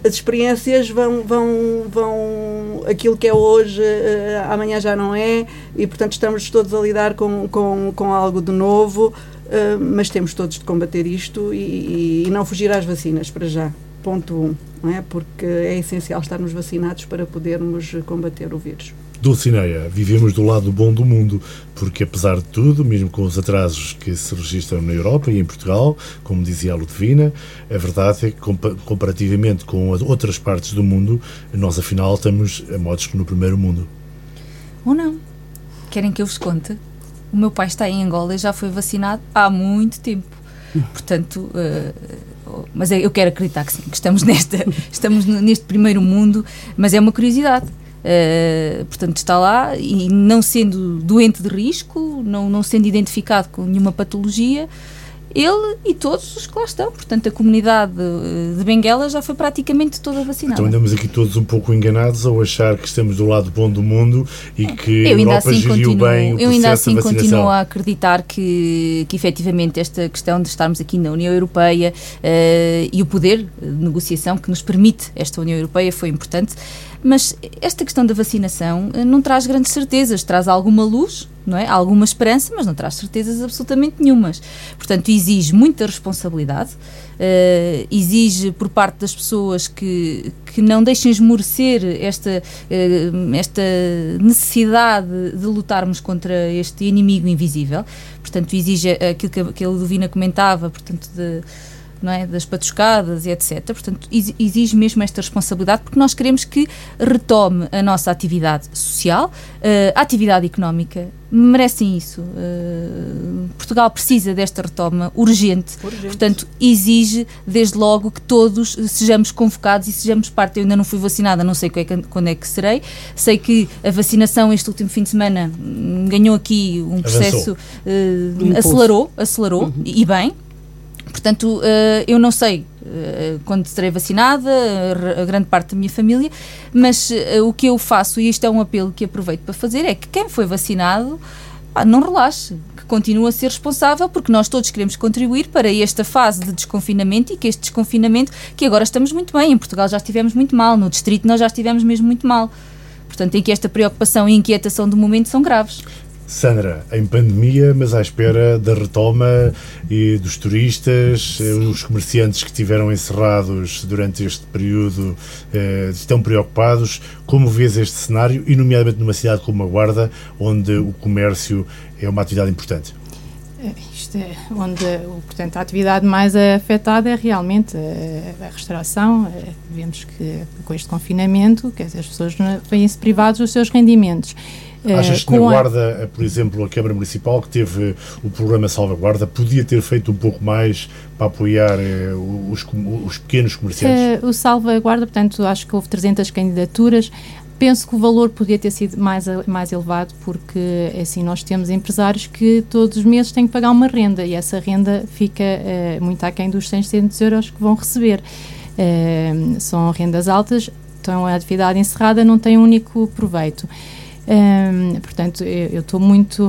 as experiências vão, vão, vão aquilo que é hoje, uh, amanhã já não é, e portanto estamos todos a lidar com, com, com algo de novo, uh, mas temos todos de combater isto e, e, não fugir às vacinas para já. Ponto 1, um, não é? Porque é essencial estarmos vacinados para podermos combater o vírus. Dulcineia, vivemos do lado bom do mundo, porque apesar de tudo, mesmo com os atrasos que se registram na Europa e em Portugal, como dizia a Ludovina, a verdade é que comparativamente com as outras partes do mundo, nós afinal estamos a modos que no primeiro mundo. Ou não? Querem que eu vos conte? O meu pai está em Angola e já foi vacinado há muito tempo. Portanto, uh, mas eu quero acreditar que sim, que estamos, nesta, estamos neste primeiro mundo, mas é uma curiosidade. Uh, portanto, está lá e não sendo doente de risco, não, não sendo identificado com nenhuma patologia, ele e todos os que lá estão. Portanto, a comunidade de Benguela já foi praticamente toda vacinada. Então andamos aqui todos um pouco enganados ao achar que estamos do lado bom do mundo e que a Europa assim geriu continuo, bem o Eu ainda assim continuo a acreditar que, que efetivamente esta questão de estarmos aqui na União Europeia uh, e o poder de negociação que nos permite esta União Europeia foi importante. Mas esta questão da vacinação uh, não traz grandes certezas, traz alguma luz, não é? Alguma esperança, mas não traz certezas absolutamente nenhumas. Portanto, exige muita responsabilidade, uh, exige por parte das pessoas que, que não deixem esmorecer esta, uh, esta necessidade de lutarmos contra este inimigo invisível. Portanto, exige aquilo que que a Ludovina comentava, portanto, de não é? das patuscadas e etc. Portanto, exige mesmo esta responsabilidade porque nós queremos que retome a nossa atividade social, uh, a atividade económica. Merecem isso. Uh, Portugal precisa desta retoma urgente. urgente. Portanto, exige, desde logo, que todos sejamos convocados e sejamos parte. Eu ainda não fui vacinada, não sei quando é que serei. Sei que a vacinação este último fim de semana ganhou aqui um processo, uh, acelerou, acelerou, uhum. e bem, Portanto, uh, eu não sei uh, quando serei vacinada, a grande parte da minha família, mas uh, o que eu faço, e isto é um apelo que aproveito para fazer, é que quem foi vacinado não relaxe, que continue a ser responsável, porque nós todos queremos contribuir para esta fase de desconfinamento e que este desconfinamento, que agora estamos muito bem, em Portugal já estivemos muito mal, no Distrito nós já estivemos mesmo muito mal. Portanto, em que esta preocupação e inquietação do momento são graves. Sandra, em pandemia, mas à espera da retoma e dos turistas, eh, os comerciantes que estiveram encerrados durante este período eh, estão preocupados. Como vês este cenário, e nomeadamente numa cidade como a Guarda, onde o comércio é uma atividade importante? Eh, isto é onde, portanto, a atividade mais afetada é realmente a, a restauração. Vemos que com este confinamento, quer dizer, as pessoas vêm-se privados dos seus rendimentos. Eh, Achas que na Guarda, a... Por exemplo, a Câmara Municipal, que teve o programa Salvaguarda, podia ter feito um pouco mais para apoiar eh, os, os, pequenos comerciantes? o Salvaguarda, portanto, acho que houve 300 candidaturas. Penso que o valor podia ter sido mais, mais elevado, porque assim nós temos empresários que todos os meses têm que pagar uma renda e essa renda fica uh, muito aquém dos 600 euros que vão receber. Uh, são rendas altas, então a atividade encerrada não tem um único proveito. Um, portanto, eu estou muito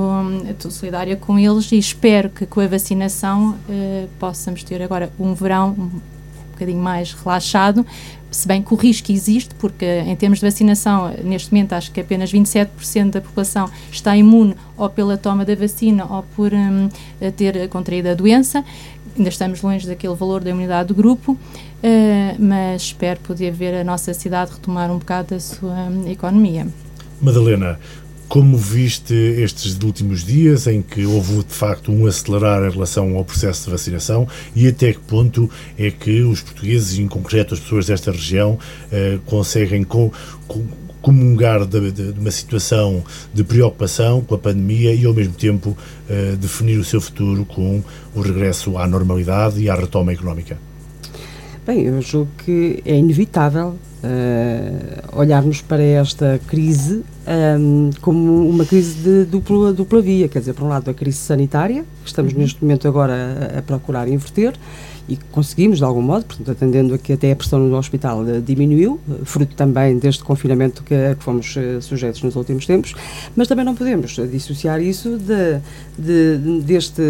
solidária com eles e espero que com a vacinação uh, possamos ter agora um verão um bocadinho mais relaxado, se bem que o risco existe, porque em termos de vacinação, neste momento acho que apenas 27% da população está imune ou pela toma da vacina ou por um, ter contraído a doença. Ainda estamos longe daquele valor da imunidade do grupo, uh, mas espero poder ver a nossa cidade retomar um bocado a sua um, economia. Madalena, como viste estes últimos dias em que houve de facto um acelerar em relação ao processo de vacinação e até que ponto é que os portugueses, em concreto as pessoas desta região, eh, conseguem com, com, comungar de, de, de, uma situação de preocupação com a pandemia e ao mesmo tempo eh, definir o seu futuro com o regresso à normalidade e à retoma económica? Bem, eu julgo que é inevitável uh, olharmos para esta crise um, como uma crise de dupla, dupla via, quer dizer, por um lado a crise sanitária, que estamos uhum. neste momento agora a, a, procurar inverter, e conseguimos de algum modo, portanto, atendendo a que até a pressão no hospital uh, diminuiu, uh, fruto também deste confinamento que, que fomos uh, sujeitos nos últimos tempos, mas também não podemos dissociar isso de, de, deste,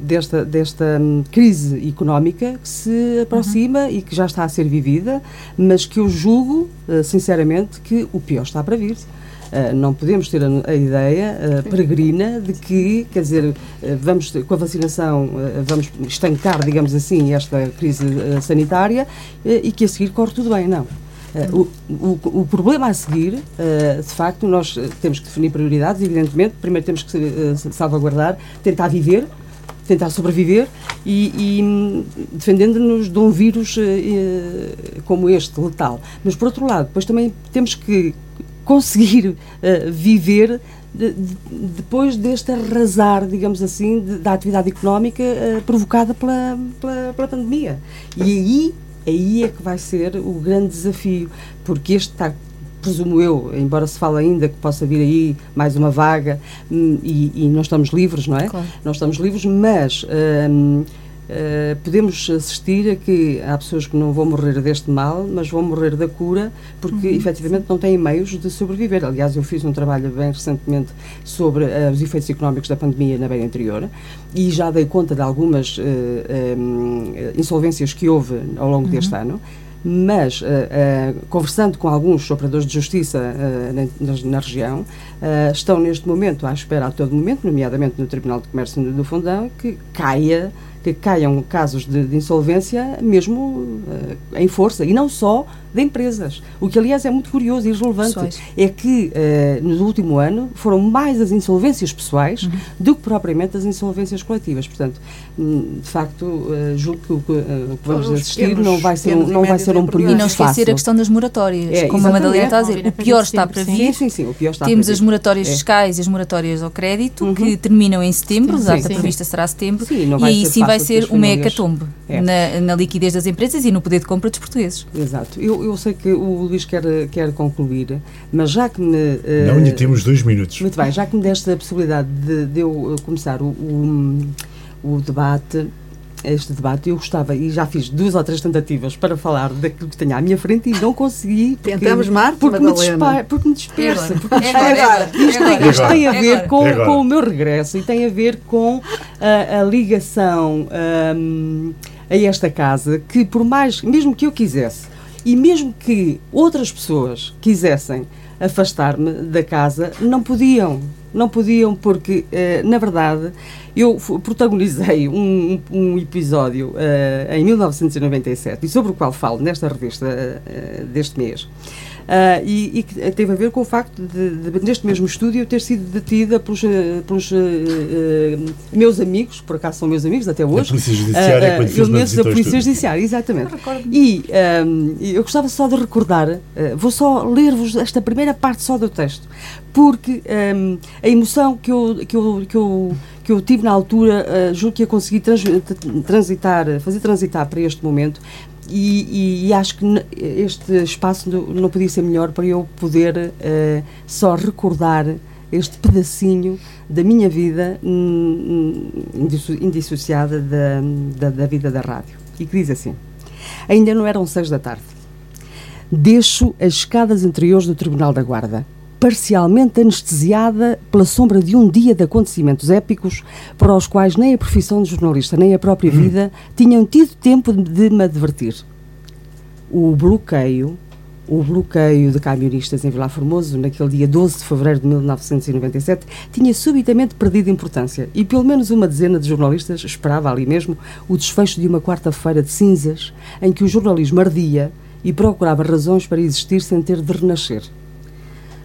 desta, desta um, crise económica que se aproxima uhum. e que já está a ser vivida, mas que eu julgo, sinceramente, que o pior está para vir. Uh, não podemos ter a, ideia uh, peregrina de que, quer dizer, uh, vamos com a vacinação, vamos estancar, digamos assim, esta crise sanitária e que a seguir corre tudo bem. Não. O, o, o, problema a seguir, de facto, nós temos que definir prioridades, evidentemente. Primeiro temos que salvaguardar, tentar viver, tentar sobreviver e, e defendendo-nos de um vírus como este, letal. Mas, por outro lado, depois também temos que conseguir uh, viver de, de, depois deste arrasar, digamos assim, de, da atividade económica uh, provocada pela, pela, pela, pandemia. E aí, aí é que vai ser o grande desafio, porque este está, presumo eu, embora se fale ainda que possa vir aí mais uma vaga, um, e, e nós estamos livres, não é? Claro. Nós estamos livres, mas. Um, Uh, podemos assistir a que há pessoas que não vão morrer deste mal, mas vão morrer da cura, porque uhum. efetivamente não têm meios de sobreviver. Aliás, eu fiz um trabalho bem recentemente sobre uh, os efeitos económicos da pandemia na beira anterior e já dei conta de algumas uh, um, insolvências que houve ao longo uhum. deste ano mas uh, uh, conversando com alguns operadores de justiça uh, na, na, região, estão neste momento à espera a todo momento, nomeadamente no Tribunal de Comércio do Fundão, que caia que caiam casos de, de insolvência mesmo uh, em força, e não só de empresas. O que, aliás, é muito curioso e relevante pessoais. é que, uh, no último ano, foram mais as insolvências pessoais uhum. do que propriamente as insolvências coletivas. Portanto, hum, de facto, uh, julgo que o que, uh, que vamos assistir pequenos, não vai ser, um, não vai ser um período E não esquecer fácil. a questão das moratórias, é, como a Madalena está a dizer. O pior está para vir. Sim, sim, o pior está Temos as moratórias é. fiscais e as moratórias ao crédito, uhum. que terminam em setembro, a data prevista será setembro, sim, e aí sim vai ser uma hecatombe é. na, na liquidez das empresas e no poder de compra dos portugueses. Exato. Eu, eu sei que o Luís quer, quer concluir, mas já que me. Uh, Não, ainda temos dois minutos. Muito bem, já que me deste a possibilidade de, de eu eh, começar o, o, o debate este debate, eu gostava, e já fiz duas ou três tentativas para falar daquilo que tenho à minha frente e não consegui. Porque, Tentamos Marte, porque me, porque me dispersa. Porque me agora, isto, tem, isto tem a ver com, com o meu regresso e tem a ver com a, a ligação um, a esta casa, que por mais, mesmo que eu quisesse, e mesmo que outras pessoas quisessem afastar-me da casa, não podiam. Não podiam, porque, eh, na verdade, eu protagonizei um, um episódio eh, em 1997, e sobre o qual falo nesta revista eh, deste mês. Uh, e, e, que teve a ver com o facto de, de, neste mesmo estúdio, ter sido detida pelos, eh, pelos uh, uh, meus amigos, por acaso são meus amigos até hoje. A Polícia Judiciária, quando elementos da Polícia Judiciária, exatamente. E um, eu gostava só de recordar, vou só ler-vos esta primeira parte só do texto, porque um, a emoção que eu, que eu, que eu que eu tive na altura, uh, julgo que ia conseguir trans, transitar, fazer transitar para este momento, e, e, e, acho que este espaço não podia ser melhor para eu poder uh, só recordar este pedacinho da minha vida indissociada da, da, da, vida da rádio. E que diz assim: Ainda não eram seis da tarde. Deixo as escadas interiores do Tribunal da Guarda parcialmente anestesiada pela sombra de um dia de acontecimentos épicos para os quais nem a profissão de jornalista nem a própria hum. vida tinham tido tempo de me advertir. O bloqueio, o bloqueio de camionistas em Vila Formoso, naquele dia 12 de fevereiro de 1997, tinha subitamente perdido importância e pelo menos uma dezena de jornalistas esperava ali mesmo o desfecho de uma quarta-feira de cinzas em que o jornalismo ardia e procurava razões para existir sem ter de renascer.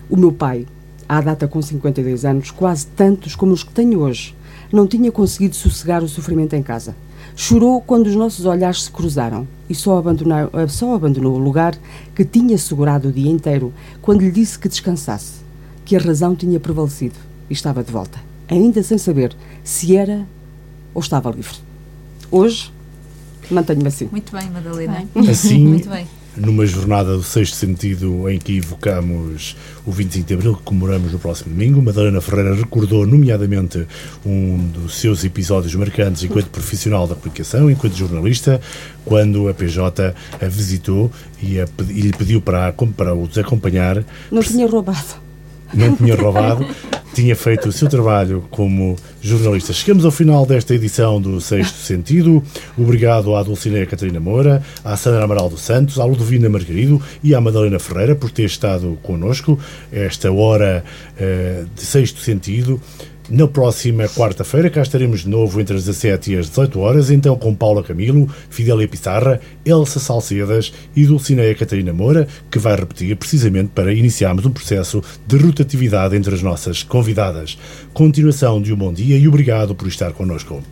O meu pai, à data com 52 anos, quase tantos como os que tenho hoje, não tinha conseguido sossegar o sofrimento em casa. Chorou quando os nossos olhares se cruzaram e só abandonou, só abandonou o lugar que tinha segurado o dia inteiro quando lhe disse que descansasse, que a razão tinha prevalecido e estava de volta, ainda sem saber se era ou estava livre. Hoje, mantenho-me assim. Muito bem, Madalena. Assim, Muito bem numa jornada do sexto sentido em que evocamos o 25 de Abril, que comemoramos no próximo domingo. Madalena Ferreira recordou, nomeadamente, um dos seus episódios marcantes enquanto profissional da comunicação, enquanto jornalista, quando a PJ a visitou e, a, e lhe pediu para, para os acompanhar. Não tinha roubado não tinha roubado, tinha feito o seu trabalho como jornalista. Chegamos ao final desta edição do Sexto Sentido. Obrigado à Dulcinea Catarina Moura, à Sandra Amaral dos Santos, à Ludovina Margarido e à Madalena Ferreira por ter estado connosco esta hora uh, de Sexto Sentido. Na próxima quarta-feira, cá estaremos de novo entre as 17 e as 18 horas, então com Paula Camilo, Fidélia Pissarra, Elsa Salcedas e Dulcineia Catarina Moura, que vai repetir precisamente para iniciarmos um processo de rotatividade entre as nossas convidadas. Continuação de um bom dia e obrigado por estar connosco.